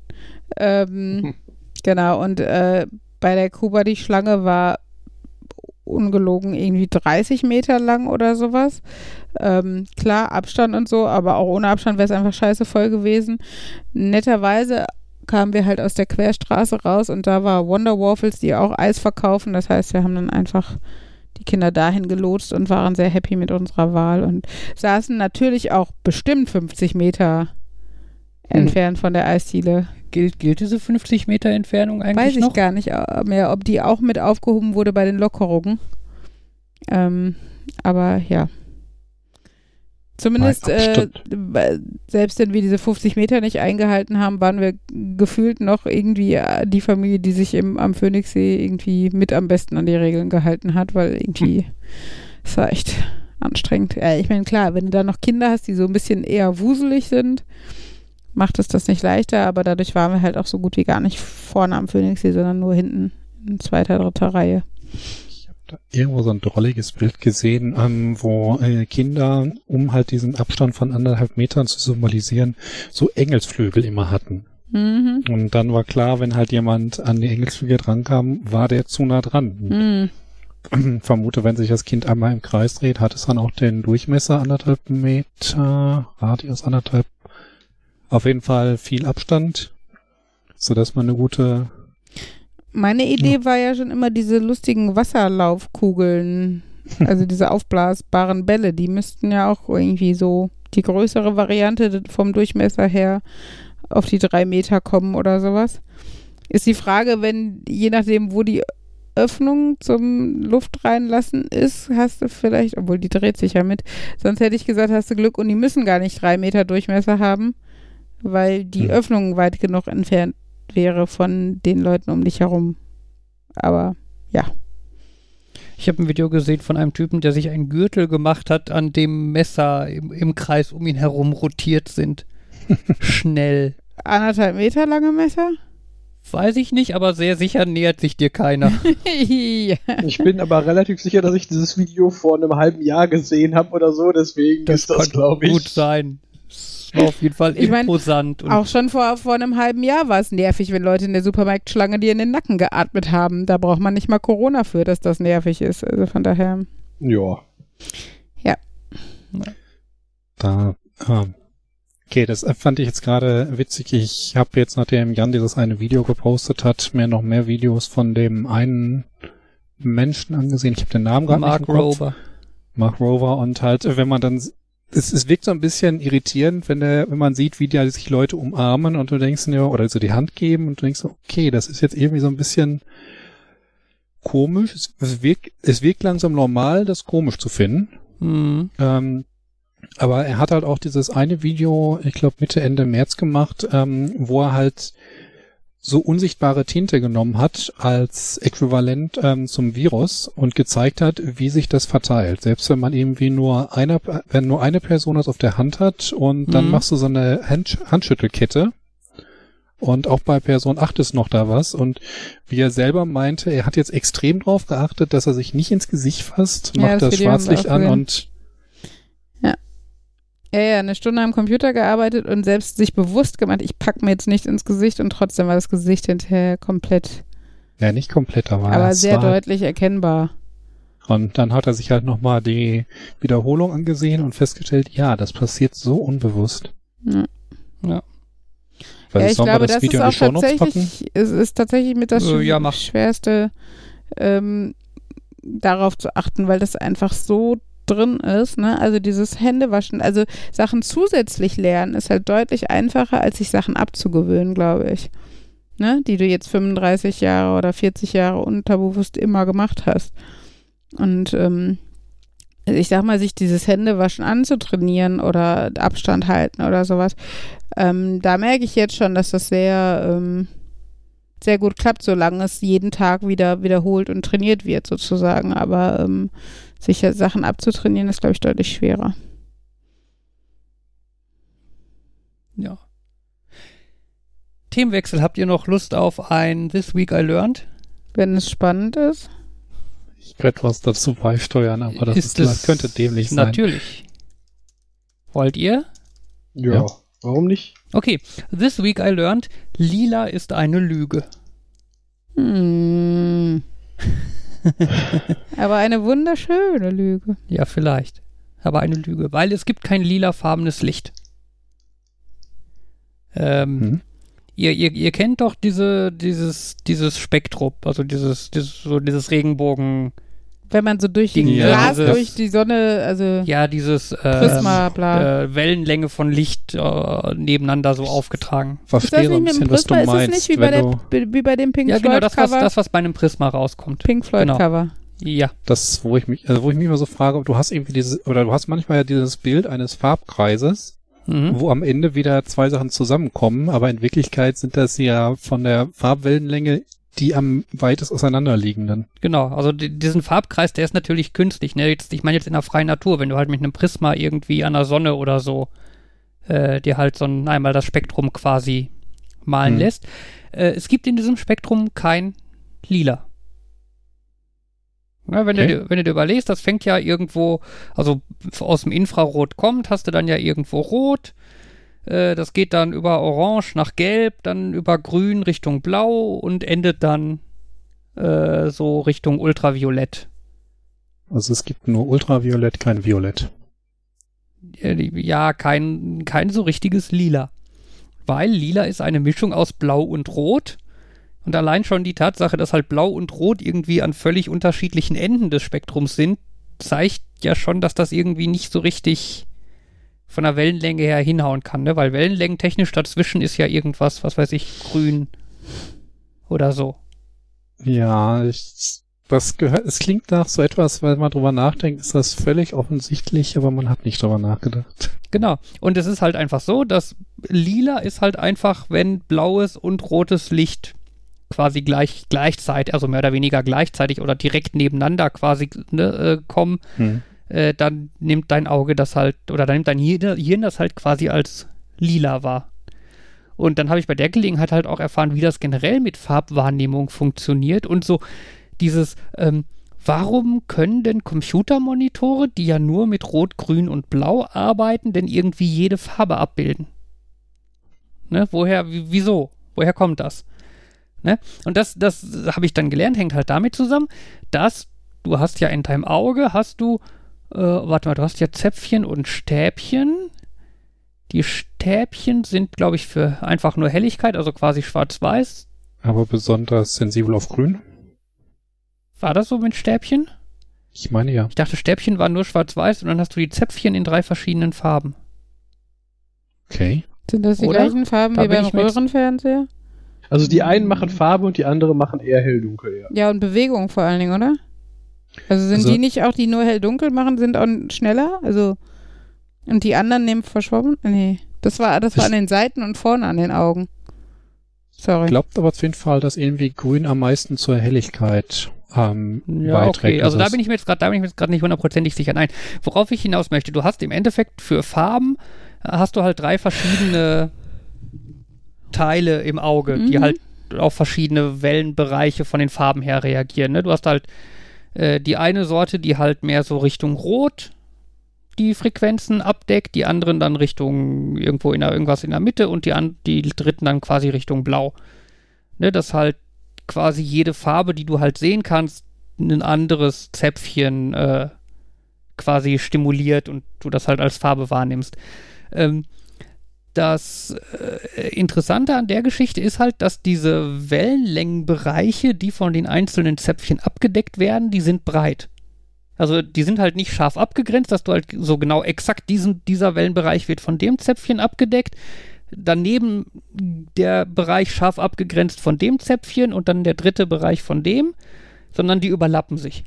Ähm, hm. (laughs) Genau, und äh, bei der Kuba die Schlange war ungelogen irgendwie 30 Meter lang oder sowas. Ähm, klar, Abstand und so, aber auch ohne Abstand wäre es einfach scheiße voll gewesen. Netterweise kamen wir halt aus der Querstraße raus und da war Wonder Waffles, die auch Eis verkaufen. Das heißt, wir haben dann einfach die Kinder dahin gelotst und waren sehr happy mit unserer Wahl und saßen natürlich auch bestimmt 50 Meter mhm. entfernt von der Eisdiele. Gilt, gilt diese 50 Meter Entfernung eigentlich Weiß ich noch? gar nicht äh, mehr, ob die auch mit aufgehoben wurde bei den Lockerungen. Ähm, aber ja. Zumindest, äh, selbst wenn wir diese 50 Meter nicht eingehalten haben, waren wir gefühlt noch irgendwie äh, die Familie, die sich im, am Phoenixsee irgendwie mit am besten an die Regeln gehalten hat, weil irgendwie, es war echt anstrengend. Ja, ich meine, klar, wenn du da noch Kinder hast, die so ein bisschen eher wuselig sind, macht es das nicht leichter, aber dadurch waren wir halt auch so gut wie gar nicht vorne am Phoenixsee, sondern nur hinten in zweiter, dritter Reihe irgendwo so ein drolliges Bild gesehen, ähm, wo äh, Kinder, um halt diesen Abstand von anderthalb Metern zu symbolisieren, so Engelsflügel immer hatten. Mhm. Und dann war klar, wenn halt jemand an die Engelsflügel drankam, war der zu nah dran. Mhm. Vermute, wenn sich das Kind einmal im Kreis dreht, hat es dann auch den Durchmesser anderthalb Meter, Radius anderthalb. Auf jeden Fall viel Abstand, so dass man eine gute meine Idee ja. war ja schon immer diese lustigen Wasserlaufkugeln, (laughs) also diese aufblasbaren Bälle, die müssten ja auch irgendwie so die größere Variante vom Durchmesser her auf die drei Meter kommen oder sowas. Ist die Frage, wenn, je nachdem, wo die Öffnung zum Luft reinlassen ist, hast du vielleicht, obwohl die dreht sich ja mit, sonst hätte ich gesagt, hast du Glück und die müssen gar nicht drei Meter Durchmesser haben, weil die hm. Öffnung weit genug entfernt wäre von den Leuten um dich herum. Aber ja. Ich habe ein Video gesehen von einem Typen, der sich einen Gürtel gemacht hat, an dem Messer im, im Kreis um ihn herum rotiert sind. (laughs) Schnell. Anderthalb Meter lange Messer? Weiß ich nicht, aber sehr sicher nähert sich dir keiner. ja. (laughs) Ich bin aber relativ sicher, dass ich dieses Video vor einem halben Jahr gesehen habe oder so, deswegen das ist das, glaube ich. Gut sein. Es war auf jeden Fall ich imposant. Mein, auch schon vor, vor einem halben Jahr war es nervig, wenn Leute in der Supermarktschlange dir in den Nacken geatmet haben. Da braucht man nicht mal Corona für, dass das nervig ist. Also von daher. Ja. Ja. Da ähm, Okay, das fand ich jetzt gerade witzig. Ich habe jetzt, nachdem Jan dieses eine Video gepostet hat, mir noch mehr Videos von dem einen Menschen angesehen. Ich habe den Namen gerade nicht im Rover. Mark Rover. Und halt, wenn man dann, es, es wirkt so ein bisschen irritierend, wenn der, wenn man sieht, wie die sich Leute umarmen und du denkst, ja, oder so die Hand geben und du denkst, okay, das ist jetzt irgendwie so ein bisschen komisch. Es, es wirkt, es wirkt langsam normal, das komisch zu finden. Mhm. Ähm, aber er hat halt auch dieses eine Video, ich glaube Mitte, Ende März gemacht, ähm, wo er halt so unsichtbare Tinte genommen hat als Äquivalent ähm, zum Virus und gezeigt hat, wie sich das verteilt. Selbst wenn man irgendwie nur einer, wenn nur eine Person das auf der Hand hat und mhm. dann machst du so eine Hand, Handschüttelkette. Und auch bei Person 8 ist noch da was. Und wie er selber meinte, er hat jetzt extrem drauf geachtet, dass er sich nicht ins Gesicht fasst, macht ja, das, das Schwarzlicht an und ja, ja, eine Stunde am Computer gearbeitet und selbst sich bewusst gemacht, ich packe mir jetzt nicht ins Gesicht und trotzdem war das Gesicht hinterher komplett. Ja, nicht komplett, aber, aber sehr deutlich erkennbar. Und dann hat er sich halt nochmal die Wiederholung angesehen und festgestellt, ja, das passiert so unbewusst. Ja. ja. Weil ja, ich glaube, das, das ist auch tatsächlich, es ist tatsächlich mit das äh, ja, Schwerste, ähm, darauf zu achten, weil das einfach so drin ist, ne? Also dieses Händewaschen, also Sachen zusätzlich lernen, ist halt deutlich einfacher, als sich Sachen abzugewöhnen, glaube ich. Ne? Die du jetzt 35 Jahre oder 40 Jahre unterbewusst immer gemacht hast. Und ähm, ich sag mal, sich dieses Händewaschen anzutrainieren oder Abstand halten oder sowas, ähm, da merke ich jetzt schon, dass das sehr, ähm, sehr gut klappt, solange es jeden Tag wieder wiederholt und trainiert wird, sozusagen. Aber ähm, sich Sachen abzutrainieren, ist, glaube ich, deutlich schwerer. Ja. Themenwechsel, habt ihr noch Lust auf ein This Week I Learned? Wenn es spannend ist. Ich könnte was dazu beisteuern, aber das ist, ist könnte dämlich sein. Natürlich. Wollt ihr? Ja, ja, warum nicht? Okay, This Week I Learned, lila ist eine Lüge. Hm. (laughs) Aber eine wunderschöne Lüge. Ja, vielleicht. Aber eine Lüge, weil es gibt kein lilafarbenes Licht. Ähm, hm? ihr, ihr, ihr kennt doch diese, dieses, dieses Spektrum, also dieses, dieses, so dieses Regenbogen- wenn man so durch die ja, Glas, dieses, durch die Sonne, also ja, dieses äh, Prisma, bla. Äh, Wellenlänge von Licht äh, nebeneinander so aufgetragen. Verstehe so ein bisschen, was du meinst. Ist das nicht wie bei, der, wie bei dem Pink ja, Floyd genau, das was, das, was bei einem Prisma rauskommt. Pink Floyd genau. Cover. Ja. Das, wo ich mich, also wo ich mich immer so frage, du hast irgendwie dieses, oder du hast manchmal ja dieses Bild eines Farbkreises, mhm. wo am Ende wieder zwei Sachen zusammenkommen, aber in Wirklichkeit sind das ja von der Farbwellenlänge die am weitest auseinanderliegenden. Genau, also diesen Farbkreis, der ist natürlich künstlich. Ne? Jetzt, ich meine jetzt in der freien Natur, wenn du halt mit einem Prisma irgendwie an der Sonne oder so äh, dir halt so ein, einmal das Spektrum quasi malen hm. lässt. Äh, es gibt in diesem Spektrum kein Lila. Ja, wenn, okay. du, dir, wenn du dir überlegst, das fängt ja irgendwo, also aus dem Infrarot kommt, hast du dann ja irgendwo rot, äh, das geht dann über Orange nach Gelb, dann über Grün Richtung Blau und endet dann äh, so Richtung Ultraviolett. Also es gibt nur Ultraviolett, kein Violett. Ja, kein, kein so richtiges Lila. Weil Lila ist eine Mischung aus Blau und Rot. Und allein schon die Tatsache, dass halt Blau und Rot irgendwie an völlig unterschiedlichen Enden des Spektrums sind, zeigt ja schon, dass das irgendwie nicht so richtig von der Wellenlänge her hinhauen kann, ne? Weil wellenlängentechnisch dazwischen ist ja irgendwas, was weiß ich, grün oder so. Ja, ich, das gehört, es klingt nach so etwas, weil man drüber nachdenkt, ist das völlig offensichtlich, aber man hat nicht drüber nachgedacht. Genau. Und es ist halt einfach so, dass lila ist halt einfach, wenn blaues und rotes Licht quasi gleich gleichzeitig, also mehr oder weniger gleichzeitig oder direkt nebeneinander quasi ne, äh, kommen, hm. Äh, dann nimmt dein Auge das halt, oder dann nimmt dein Hirn das halt quasi als lila wahr. Und dann habe ich bei der Gelegenheit halt auch erfahren, wie das generell mit Farbwahrnehmung funktioniert und so dieses, ähm, warum können denn Computermonitore, die ja nur mit Rot, Grün und Blau arbeiten, denn irgendwie jede Farbe abbilden? Ne? Woher, wieso? Woher kommt das? Ne? Und das, das habe ich dann gelernt, hängt halt damit zusammen, dass du hast ja in deinem Auge, hast du, äh, warte mal, du hast ja Zäpfchen und Stäbchen die Stäbchen sind, glaube ich, für einfach nur Helligkeit, also quasi schwarz-weiß. Aber besonders sensibel auf grün. War das so mit Stäbchen? Ich meine ja. Ich dachte, Stäbchen waren nur schwarz-weiß und dann hast du die Zäpfchen in drei verschiedenen Farben. Okay. Sind das die Oder? gleichen Farben da wie beim Röhrenfernseher? Also die einen machen Farbe und die anderen machen eher hell-dunkel, ja. Ja, und Bewegung vor allen Dingen, oder? Also sind also, die nicht auch, die nur hell-dunkel machen, sind auch schneller? Also und die anderen nehmen verschwommen? Nee. Das war, das war an den Seiten und vorne an den Augen. Sorry. Glaubt aber auf jeden Fall, dass irgendwie Grün am meisten zur Helligkeit ähm, ja, beiträgt. Okay. Also, also da bin ich mir jetzt gerade, da bin ich mir jetzt gerade nicht hundertprozentig sicher. Nein, worauf ich hinaus möchte, du hast im Endeffekt für Farben äh, hast du halt drei verschiedene Teile im Auge, mhm. die halt auf verschiedene Wellenbereiche von den Farben her reagieren. Ne? Du hast halt äh, die eine Sorte, die halt mehr so Richtung Rot die Frequenzen abdeckt, die anderen dann Richtung irgendwo in der, irgendwas in der Mitte und die, an, die dritten dann quasi Richtung Blau. Ne, dass halt quasi jede Farbe, die du halt sehen kannst, ein anderes Zäpfchen äh, quasi stimuliert und du das halt als Farbe wahrnimmst. Ähm, das äh, Interessante an der Geschichte ist halt, dass diese Wellenlängenbereiche, die von den einzelnen Zäpfchen abgedeckt werden, die sind breit. Also die sind halt nicht scharf abgegrenzt, dass du halt so genau exakt diesen, dieser Wellenbereich wird von dem Zäpfchen abgedeckt. Daneben der Bereich scharf abgegrenzt von dem Zäpfchen und dann der dritte Bereich von dem, sondern die überlappen sich.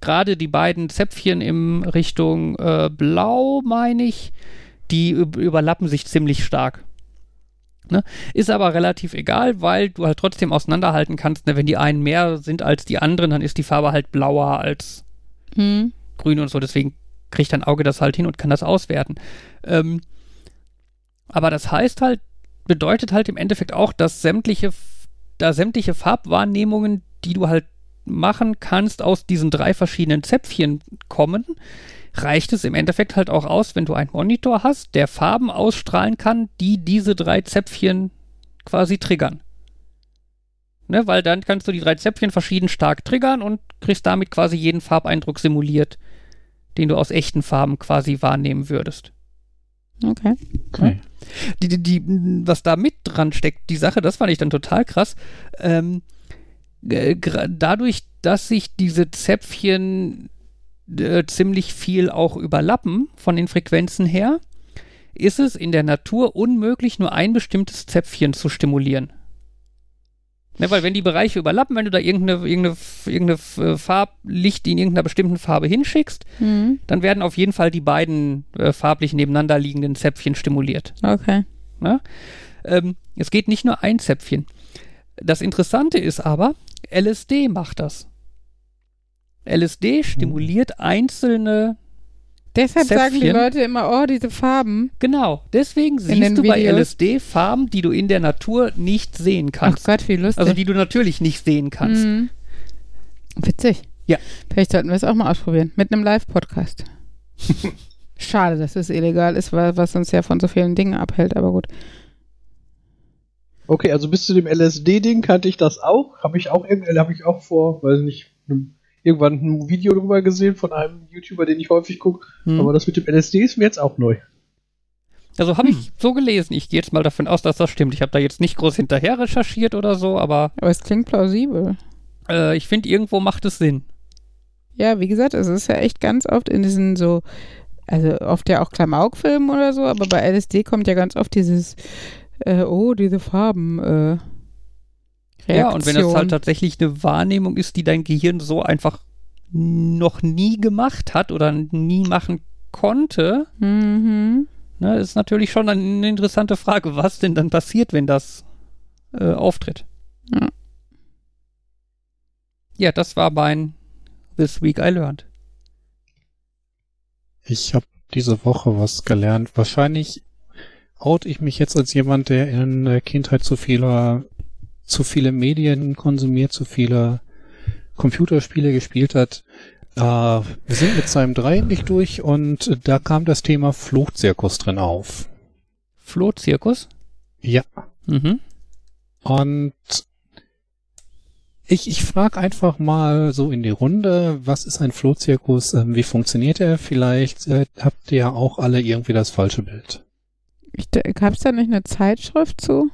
Gerade die beiden Zäpfchen in Richtung äh, Blau, meine ich, die überlappen sich ziemlich stark. Ne? Ist aber relativ egal, weil du halt trotzdem auseinanderhalten kannst, ne? wenn die einen mehr sind als die anderen, dann ist die Farbe halt blauer als hm. grün und so. Deswegen kriegt dein Auge das halt hin und kann das auswerten. Ähm, aber das heißt halt, bedeutet halt im Endeffekt auch, dass sämtliche, da sämtliche Farbwahrnehmungen, die du halt machen kannst, aus diesen drei verschiedenen Zäpfchen kommen, reicht es im Endeffekt halt auch aus, wenn du einen Monitor hast, der Farben ausstrahlen kann, die diese drei Zäpfchen quasi triggern. Ne, weil dann kannst du die drei Zäpfchen verschieden stark triggern und kriegst damit quasi jeden Farbeindruck simuliert, den du aus echten Farben quasi wahrnehmen würdest. Okay. okay. Die, die, die, was da mit dran steckt, die Sache, das fand ich dann total krass. Ähm, dadurch, dass sich diese Zäpfchen äh, ziemlich viel auch überlappen von den Frequenzen her, ist es in der Natur unmöglich, nur ein bestimmtes Zäpfchen zu stimulieren. Ne, weil wenn die Bereiche überlappen, wenn du da irgendeine, irgendeine, irgendeine Farblicht in irgendeiner bestimmten Farbe hinschickst, mhm. dann werden auf jeden Fall die beiden äh, farblich nebeneinander liegenden Zäpfchen stimuliert. Okay. Ne? Ähm, es geht nicht nur ein Zäpfchen. Das Interessante ist aber, LSD macht das. LSD stimuliert einzelne Deshalb Zäpfchen. sagen die Leute immer, oh, diese Farben. Genau, deswegen siehst du Videos. bei LSD Farben, die du in der Natur nicht sehen kannst. Ach Gott, wie lustig. Also die du natürlich nicht sehen kannst. Mhm. Witzig. Ja. Vielleicht sollten wir es auch mal ausprobieren. Mit einem Live-Podcast. (laughs) Schade, dass es illegal ist, was uns ja von so vielen Dingen abhält, aber gut. Okay, also bis zu dem LSD-Ding kannte ich das auch. Habe ich auch habe ich auch vor, weiß nicht, einem irgendwann ein Video darüber gesehen von einem YouTuber, den ich häufig gucke. Hm. Aber das mit dem LSD ist mir jetzt auch neu. Also habe hm. ich so gelesen. Ich gehe jetzt mal davon aus, dass das stimmt. Ich habe da jetzt nicht groß hinterher recherchiert oder so, aber. Aber es klingt plausibel. Äh, ich finde, irgendwo macht es Sinn. Ja, wie gesagt, es ist ja echt ganz oft in diesen so also oft ja auch Klamaukfilmen oder so, aber bei LSD kommt ja ganz oft dieses, äh, oh, diese Farben, äh. Ja, und wenn das halt tatsächlich eine Wahrnehmung ist, die dein Gehirn so einfach noch nie gemacht hat oder nie machen konnte, mhm. ne, ist natürlich schon eine interessante Frage, was denn dann passiert, wenn das äh, auftritt. Ja. ja, das war mein This Week I Learned. Ich habe diese Woche was gelernt. Wahrscheinlich out ich mich jetzt als jemand, der in der Kindheit zu vieler, zu viele Medien konsumiert, zu viele Computerspiele gespielt hat. Äh, wir sind mit seinem 3 nicht durch und da kam das Thema Flohzirkus drin auf. Flohzirkus? Ja. Mhm. Und ich, ich frage einfach mal so in die Runde, was ist ein Flohzirkus? Ähm, wie funktioniert er? Vielleicht äh, habt ihr ja auch alle irgendwie das falsche Bild. Gab es da nicht eine Zeitschrift zu?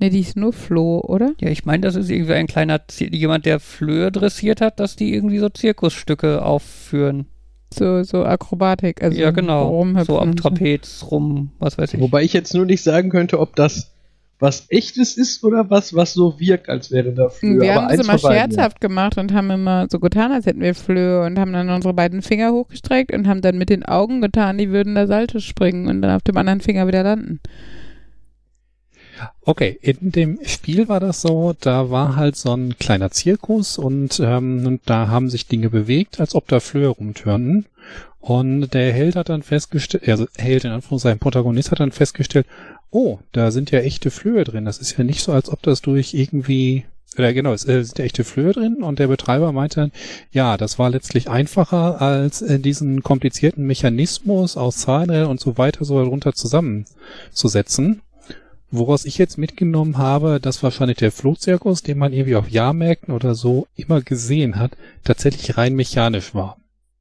Ne, die ist nur Floh, oder? Ja, ich meine, das ist irgendwie ein kleiner, Z jemand, der Flöhe dressiert hat, dass die irgendwie so Zirkusstücke aufführen. So, so Akrobatik, also ja, genau. So am Trapez rum, was weiß ich. Wobei ich jetzt nur nicht sagen könnte, ob das was echtes ist oder was, was so wirkt, als wäre da Flöhe. Wir haben es immer scherzhaft gemacht und haben immer so getan, als hätten wir Flöhe und haben dann unsere beiden Finger hochgestreckt und haben dann mit den Augen getan, die würden da Salto springen und dann auf dem anderen Finger wieder landen. Okay, in dem Spiel war das so, da war halt so ein kleiner Zirkus und, ähm, und da haben sich Dinge bewegt, als ob da Flöhe rumtürnten. Und der Held hat dann festgestellt, also Held in Anführungszeichen, Protagonist hat dann festgestellt, oh, da sind ja echte Flöhe drin. Das ist ja nicht so, als ob das durch irgendwie, oder genau, es äh, sind ja echte Flöhe drin und der Betreiber meinte dann, ja, das war letztlich einfacher, als äh, diesen komplizierten Mechanismus aus Zahlen und so weiter so darunter zusammenzusetzen. Woraus ich jetzt mitgenommen habe, dass wahrscheinlich der Flohzirkus, den man irgendwie auf Jahrmärkten oder so immer gesehen hat, tatsächlich rein mechanisch war.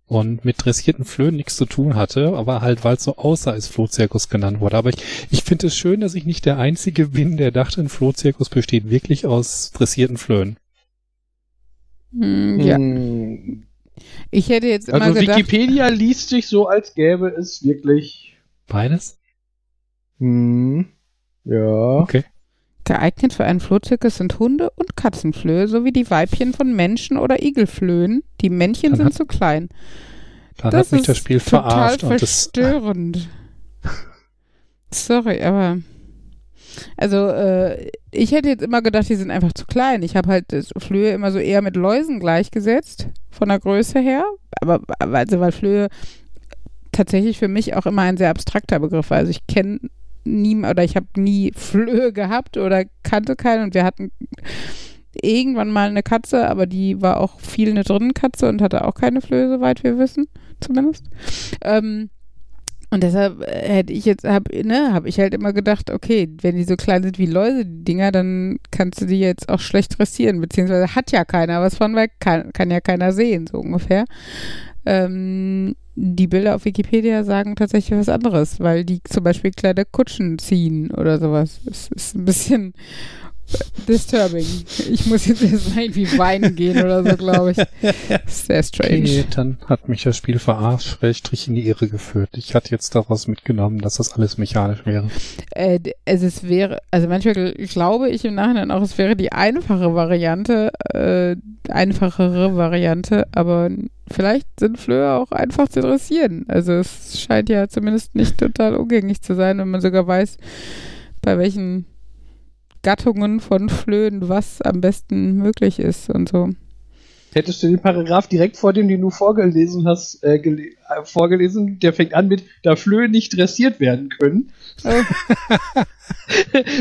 Und mit dressierten Flöhen nichts zu tun hatte, aber halt, weil es so aussah, als Flohzirkus genannt wurde. Aber ich, ich finde es schön, dass ich nicht der Einzige bin, der dachte, ein Flohzirkus besteht wirklich aus dressierten Flöhen. Hm, ja. Hm. Ich hätte jetzt immer also gedacht... Wikipedia liest sich so, als gäbe es wirklich... Beides? Hm. Ja. Okay. Geeignet für einen Flohzirkus sind Hunde und Katzenflöhe sowie die Weibchen von Menschen oder Igelflöhen. Die Männchen dann sind hat, zu klein. Dann das hat mich das Spiel verarscht. Total verstörend. (laughs) Sorry, aber also äh, ich hätte jetzt immer gedacht, die sind einfach zu klein. Ich habe halt Flöhe immer so eher mit Läusen gleichgesetzt von der Größe her, aber also weil Flöhe tatsächlich für mich auch immer ein sehr abstrakter Begriff war. Also ich kenne nie oder ich habe nie Flöhe gehabt oder kannte keinen und wir hatten irgendwann mal eine Katze, aber die war auch viel eine Drinnenkatze und hatte auch keine Flöhe, soweit wir wissen, zumindest. Ähm, und deshalb hätte ich jetzt, habe ne, hab ich halt immer gedacht, okay, wenn die so klein sind wie Läuse, die Dinger, dann kannst du die jetzt auch schlecht dressieren, beziehungsweise hat ja keiner was von, weil kann, kann ja keiner sehen, so ungefähr. Ähm, die Bilder auf Wikipedia sagen tatsächlich was anderes, weil die zum Beispiel kleine Kutschen ziehen oder sowas. Das ist ein bisschen disturbing. Ich muss jetzt erstmal irgendwie weinen gehen oder so, glaube ich. Sehr strange. Okay, dann hat mich das Spiel verarscht, in die Irre geführt. Ich hatte jetzt daraus mitgenommen, dass das alles mechanisch wäre. Äh, also es wäre, also manchmal glaube ich im Nachhinein auch, es wäre die einfache Variante, äh, einfachere Variante, aber vielleicht sind Flöhe auch einfach zu dressieren. Also es scheint ja zumindest nicht total umgänglich zu sein, wenn man sogar weiß, bei welchen Gattungen von Flöhen, was am besten möglich ist und so. Hättest du den Paragraph direkt vor dem, den du vorgelesen hast, äh, äh, vorgelesen, der fängt an mit, da Flöhe nicht dressiert werden können, (laughs)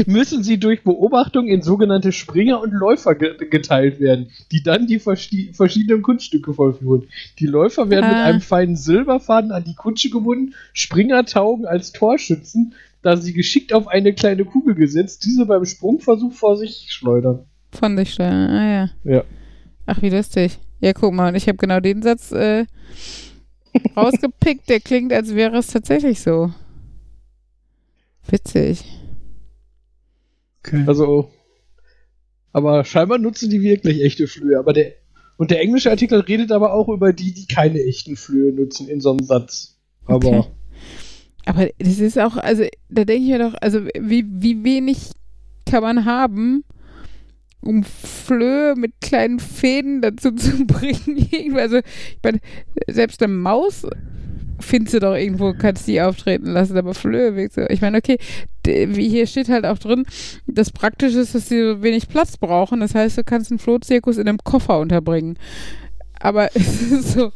müssen sie durch Beobachtung in sogenannte Springer und Läufer ge geteilt werden, die dann die verschiedenen Kunststücke vollführen. Die Läufer werden ah. mit einem feinen Silberfaden an die Kutsche gebunden, Springer taugen als Torschützen, da sie geschickt auf eine kleine Kugel gesetzt, diese beim Sprungversuch vor sich schleudern. Von sich schleudern, ah ja. Ja. Ach, wie lustig. Ja, guck mal, und ich habe genau den Satz äh, (laughs) rausgepickt, der klingt, als wäre es tatsächlich so. Witzig. Okay. Also, aber scheinbar nutzen die wirklich echte Flöhe. Aber der, und der englische Artikel redet aber auch über die, die keine echten Flöhe nutzen in so einem Satz. Aber. Okay. Aber das ist auch, also da denke ich mir doch, also wie, wie wenig kann man haben, um Flöhe mit kleinen Fäden dazu zu (laughs) bringen. also, ich meine, selbst eine Maus findest du doch irgendwo, kannst die auftreten lassen, aber Flöhe, ich meine, okay, wie hier steht halt auch drin, das Praktische ist, dass sie so wenig Platz brauchen. Das heißt, du kannst einen Flohzirkus in einem Koffer unterbringen. Aber (laughs) es ist so,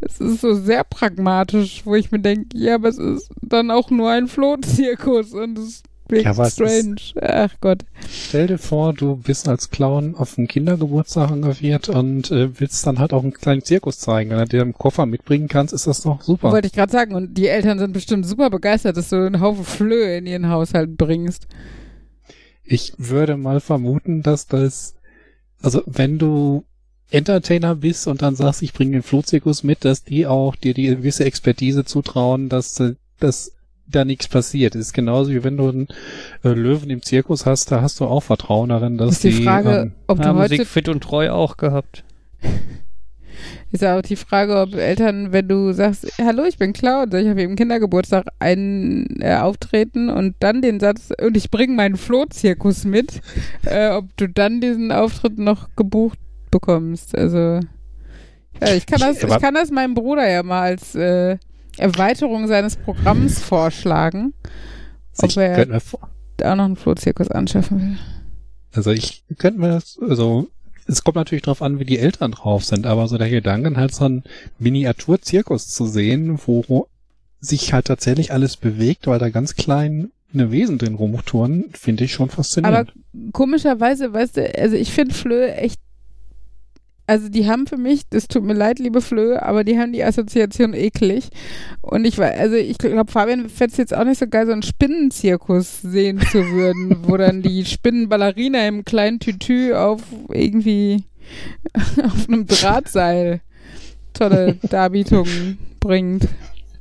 es ist so sehr pragmatisch, wo ich mir denke, ja, aber es ist dann auch nur ein Flohzirkus und es Big ja, strange. Ach Gott. Stell dir vor, du bist als Clown auf einen Kindergeburtstag engagiert und äh, willst dann halt auch einen kleinen Zirkus zeigen. Wenn du dir einen Koffer mitbringen kannst, ist das doch super. Wollte ich gerade sagen. Und die Eltern sind bestimmt super begeistert, dass du einen Haufen Flöhe in ihren Haushalt bringst. Ich würde mal vermuten, dass das, also wenn du Entertainer bist und dann sagst, ich bringe den Flohzirkus mit, dass die auch dir die gewisse Expertise zutrauen, dass das da nichts passiert. Das ist genauso wie wenn du einen äh, Löwen im Zirkus hast, da hast du auch Vertrauen darin, dass ist die, die Frage, ähm, ob du heute fit und treu auch gehabt. (laughs) Ist auch die Frage, ob Eltern, wenn du sagst, hallo, ich bin Clown, soll ich auf ihrem Kindergeburtstag einen äh, auftreten und dann den Satz, und ich bringe meinen Flohzirkus mit, äh, ob du dann diesen Auftritt noch gebucht bekommst. Also ja, ich kann das, ich kann das meinem Bruder ja mal als äh, Erweiterung seines Programms vorschlagen, ob er auch noch einen Flohzirkus anschaffen will. Also ich könnte mir das, also es kommt natürlich darauf an, wie die Eltern drauf sind, aber so der Gedanke, halt so einen Miniaturzirkus zu sehen, wo sich halt tatsächlich alles bewegt, weil da ganz klein eine Wesen drin rumtouren, finde ich schon faszinierend. Aber komischerweise, weißt du, also ich finde Flöhe echt also die haben für mich, das tut mir leid, liebe Flöhe, aber die haben die Assoziation eklig. Und ich war, also ich glaube, Fabian fände es jetzt auch nicht so geil, so einen Spinnenzirkus sehen zu würden, (laughs) wo dann die Spinnenballerina im kleinen Tütü auf irgendwie (laughs) auf einem Drahtseil tolle (laughs) Darbietungen bringt.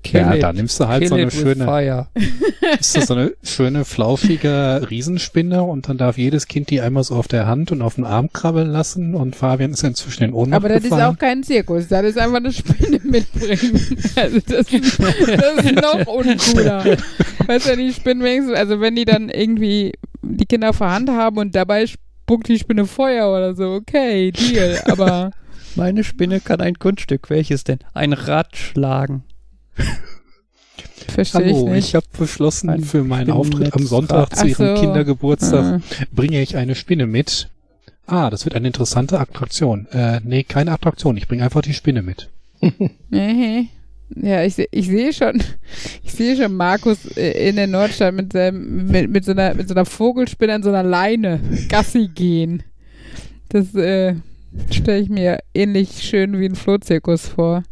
Kill ja, it. da nimmst du halt Kill so eine schöne, (laughs) ist das so eine schöne, flaufige Riesenspinne und dann darf jedes Kind die einmal so auf der Hand und auf den Arm krabbeln lassen und Fabian ist inzwischen in Ohnmacht Aber das gefallen. ist auch kein Zirkus, das ist einfach eine Spinne mitbringen. (laughs) Also das, das ist noch uncooler. Weißt du, die Spinnen wenigstens, also wenn die dann irgendwie die Kinder auf der Hand haben und dabei spuckt die Spinne Feuer oder so, okay, Deal, aber... Meine Spinne kann ein Kunststück. Welches denn? Ein Rad schlagen. Verstehe Hallo, ich, ich habe beschlossen, Ein für meinen Auftritt am Sonntag zu Ihrem so. Kindergeburtstag ah. bringe ich eine Spinne mit. Ah, das wird eine interessante Attraktion. Äh, nee, keine Attraktion. Ich bringe einfach die Spinne mit. (laughs) ja, ich, ich sehe schon, (laughs) ich sehe schon Markus äh, in der Nordstadt mit, seinem, mit, mit, so einer, mit so einer Vogelspinne an so einer Leine Gassi gehen. Das äh, stelle ich mir ähnlich schön wie ein Flohzirkus vor.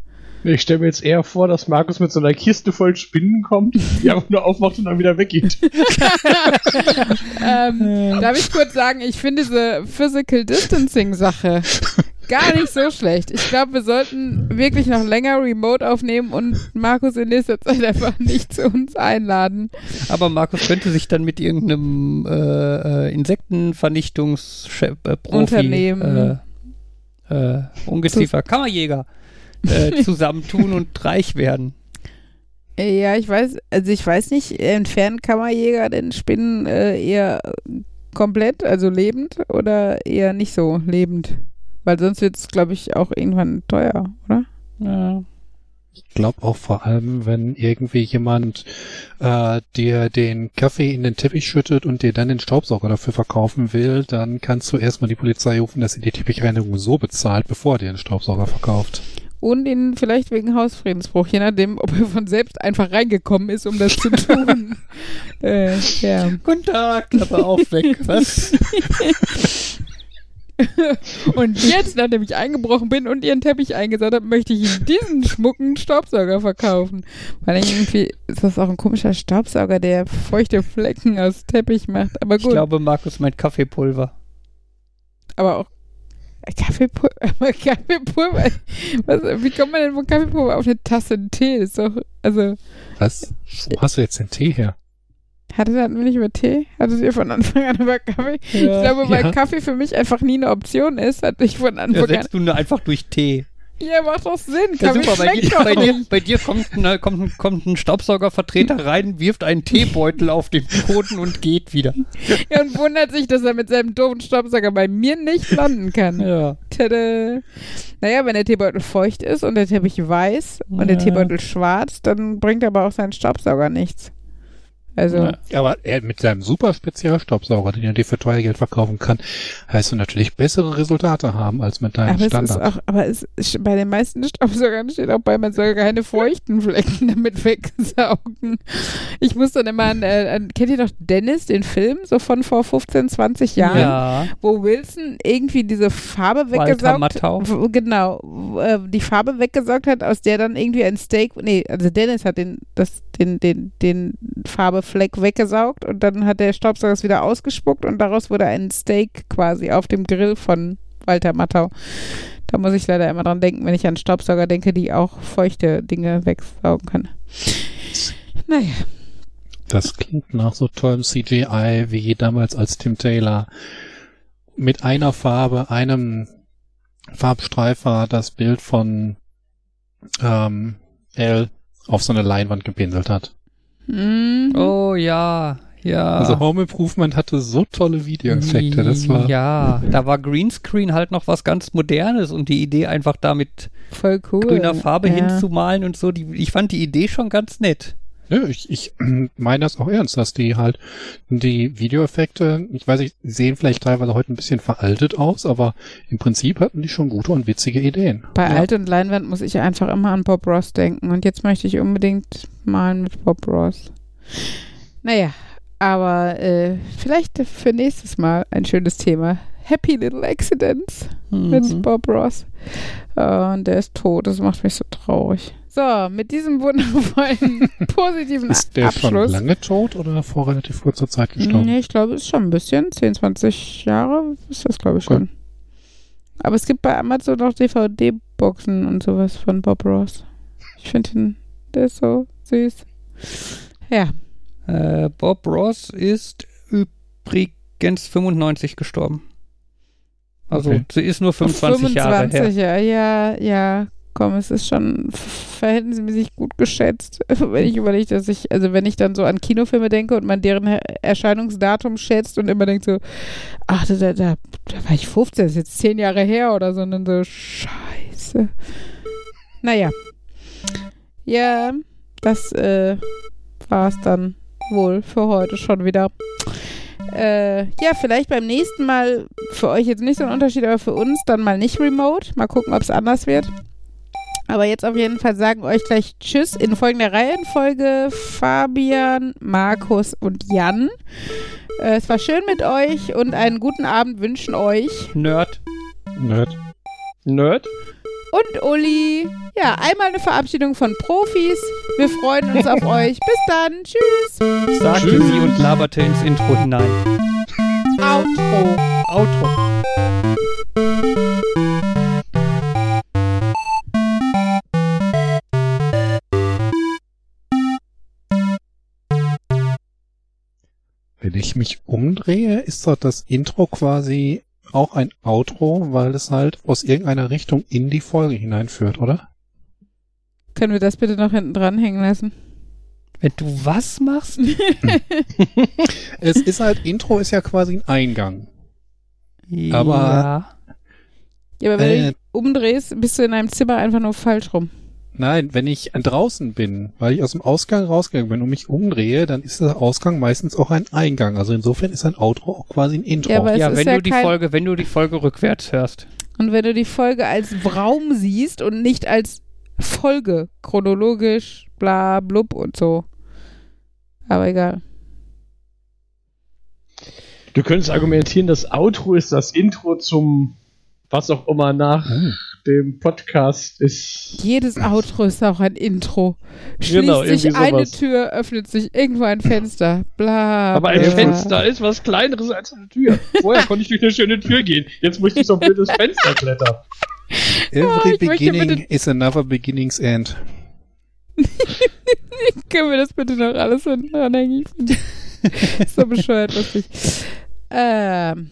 Ich stelle mir jetzt eher vor, dass Markus mit so einer Kiste voll Spinnen kommt, (laughs) die einfach nur aufmacht und dann wieder weggeht. (laughs) ähm, darf ich kurz sagen, ich finde diese Physical Distancing Sache gar nicht so schlecht. Ich glaube, wir sollten wirklich noch länger Remote aufnehmen und Markus in nächster Zeit einfach nicht zu uns einladen. Aber Markus könnte sich dann mit irgendeinem äh, äh Insektenvernichtungsprofi Unternehmen äh, äh, Ungeziefer Kammerjäger äh, zusammentun und reich werden. Ja, ich weiß, also ich weiß nicht, entfernen Kammerjäger den Spinnen äh, eher komplett, also lebend oder eher nicht so lebend? Weil sonst wird es, glaube ich, auch irgendwann teuer, oder? Ja. Ich glaube auch vor allem, wenn irgendwie jemand äh, dir den Kaffee in den Teppich schüttet und dir dann den Staubsauger dafür verkaufen will, dann kannst du erstmal die Polizei rufen, dass sie die Teppichreinigung so bezahlt, bevor er dir den Staubsauger verkauft und ihn vielleicht wegen Hausfriedensbruch, je nachdem, ob er von selbst einfach reingekommen ist, um das zu tun. (laughs) äh, ja. Guten Tag, Klappe auf, weg, was? (laughs) und jetzt, nachdem ich eingebrochen bin und ihren Teppich eingesaut habe, möchte ich Ihnen diesen schmucken Staubsauger verkaufen. Weil irgendwie ist das auch ein komischer Staubsauger, der feuchte Flecken aus Teppich macht. Aber gut. Ich glaube, Markus meint Kaffeepulver. Aber auch Kaffeepulver, (laughs) Kaffeepulver. Was, wie kommt man denn von Kaffeepulver auf eine Tasse Tee? Das ist doch, also. Was? Wo hast du jetzt den Tee her? Hattet hatten wir nicht über Tee? Hattet ihr von Anfang an über Kaffee? Ja, ich glaube, weil ja. Kaffee für mich einfach nie eine Option ist, hatte ich von Anfang ja, an. du nur einfach durch Tee. Ja, macht doch Sinn. Ja, super, bei dir, bei, dir, bei dir, kommt, ein, kommt, ein, kommt ein Staubsaugervertreter rein, wirft einen Teebeutel auf den Boden und geht wieder. Ja, und wundert sich, dass er mit seinem doofen Staubsauger bei mir nicht landen kann. Ja. Tada. Naja, wenn der Teebeutel feucht ist und der Teppich weiß und ja. der Teebeutel schwarz, dann bringt aber auch sein Staubsauger nichts. Also. Ja, aber er mit seinem super Spezialstaubsauger, den er dir für teuer Geld verkaufen kann, heißt du natürlich bessere Resultate haben als mit deinem aber Standard. Es ist auch, aber es ist, bei den meisten Staubsaugern steht auch bei, man soll keine feuchten Flecken (laughs) damit wegsaugen. Ich muss dann immer an, äh, an, kennt ihr doch Dennis, den Film, so von vor 15, 20 Jahren? Ja. Wo Wilson irgendwie diese Farbe weggesaugt hat. Genau, äh, die Farbe weggesaugt hat, aus der dann irgendwie ein Steak, nee, also Dennis hat den, das, den, den, den Farbe Fleck weggesaugt und dann hat der Staubsauger es wieder ausgespuckt und daraus wurde ein Steak quasi auf dem Grill von Walter Mattau. Da muss ich leider immer dran denken, wenn ich an Staubsauger denke, die auch feuchte Dinge wegsaugen können. Naja. Das klingt nach so tollem CGI wie damals als Tim Taylor mit einer Farbe, einem Farbstreifer das Bild von ähm, L auf so eine Leinwand gepinselt hat. Mhm. Oh ja, ja. Also Home Improvement hatte so tolle Videoeffekte, das war. Ja, da war Greenscreen halt noch was ganz Modernes und die Idee einfach damit voll cool. grüner Farbe ja. hinzumalen und so, die, ich fand die Idee schon ganz nett. Ja, ich, ich (clears throat) meine das auch ernst, dass die halt die Videoeffekte, ich weiß nicht, sehen vielleicht teilweise heute ein bisschen veraltet aus, aber im Prinzip hatten die schon gute und witzige Ideen. Bei ja. Alt und Leinwand muss ich einfach immer an Bob Ross denken und jetzt möchte ich unbedingt malen mit Bob Ross. Naja, aber äh, vielleicht für nächstes Mal ein schönes Thema. Happy Little Accidents mhm. mit Bob Ross. Uh, und der ist tot, das macht mich so traurig. So, mit diesem wundervollen, (laughs) positiven Ist der Abschluss. schon lange tot oder vor relativ kurzer Zeit gestorben? Nee, ich glaube, es ist schon ein bisschen. 10, 20 Jahre ist das, glaube ich, schon. Aber es gibt bei Amazon auch DVD-Boxen und sowas von Bob Ross. Ich finde ihn, der ist so süß. Ja. Äh, Bob Ross ist übrigens 95 gestorben. Also okay. sie ist nur 25, 25 Jahre her. Ja, ja, ja, komm, es ist schon verhältnismäßig gut geschätzt, (laughs) wenn ich überlege, dass ich, also wenn ich dann so an Kinofilme denke und man deren Erscheinungsdatum schätzt und immer denkt so, ach, da, da, da war ich 15, das ist jetzt 10 Jahre her oder so, und dann so, scheiße. Naja. Ja, das äh, war es dann wohl für heute schon wieder. Äh, ja, vielleicht beim nächsten Mal für euch jetzt nicht so ein Unterschied, aber für uns dann mal nicht remote. Mal gucken, ob es anders wird. Aber jetzt auf jeden Fall sagen euch gleich Tschüss in folgender Reihenfolge Fabian, Markus und Jan. Äh, es war schön mit euch und einen guten Abend wünschen euch Nerd. Nerd. Nerd. Und Uli. Ja, einmal eine Verabschiedung von Profis. Wir freuen uns auf (laughs) euch. Bis dann. Tschüss. Sagte sie und laberte ins Intro hinein. Outro. Outro. Wenn ich mich umdrehe, ist dort das Intro quasi auch ein Outro, weil es halt aus irgendeiner Richtung in die Folge hineinführt, oder? Können wir das bitte noch hinten dranhängen lassen? Wenn du was machst? (laughs) es ist halt, Intro ist ja quasi ein Eingang. Ja. Aber. Ja, aber wenn äh, du dich umdrehst, bist du in einem Zimmer einfach nur falsch rum. Nein, wenn ich draußen bin, weil ich aus dem Ausgang rausgegangen bin und mich umdrehe, dann ist der Ausgang meistens auch ein Eingang. Also insofern ist ein Outro auch quasi ein Intro. Ja, aber ja wenn ja du die Folge, wenn du die Folge rückwärts hörst. Und wenn du die Folge als Raum siehst und nicht als Folge, chronologisch, bla blub und so. Aber egal. Du könntest argumentieren, das Outro ist das Intro zum was auch immer nach hm dem Podcast ist. Jedes Outro ist auch ein Intro. Schließt genau, sich eine Tür, öffnet sich irgendwo ein Fenster. Bla. Aber ein bla. Fenster ist was Kleineres als eine Tür. Vorher konnte ich durch eine schöne Tür gehen. Jetzt muss ich so ein blödes Fenster klettern. (laughs) Every oh, beginning is another beginning's end. (laughs) Können wir das bitte noch alles dranhängen? (laughs) so bescheuert lustig. Ähm.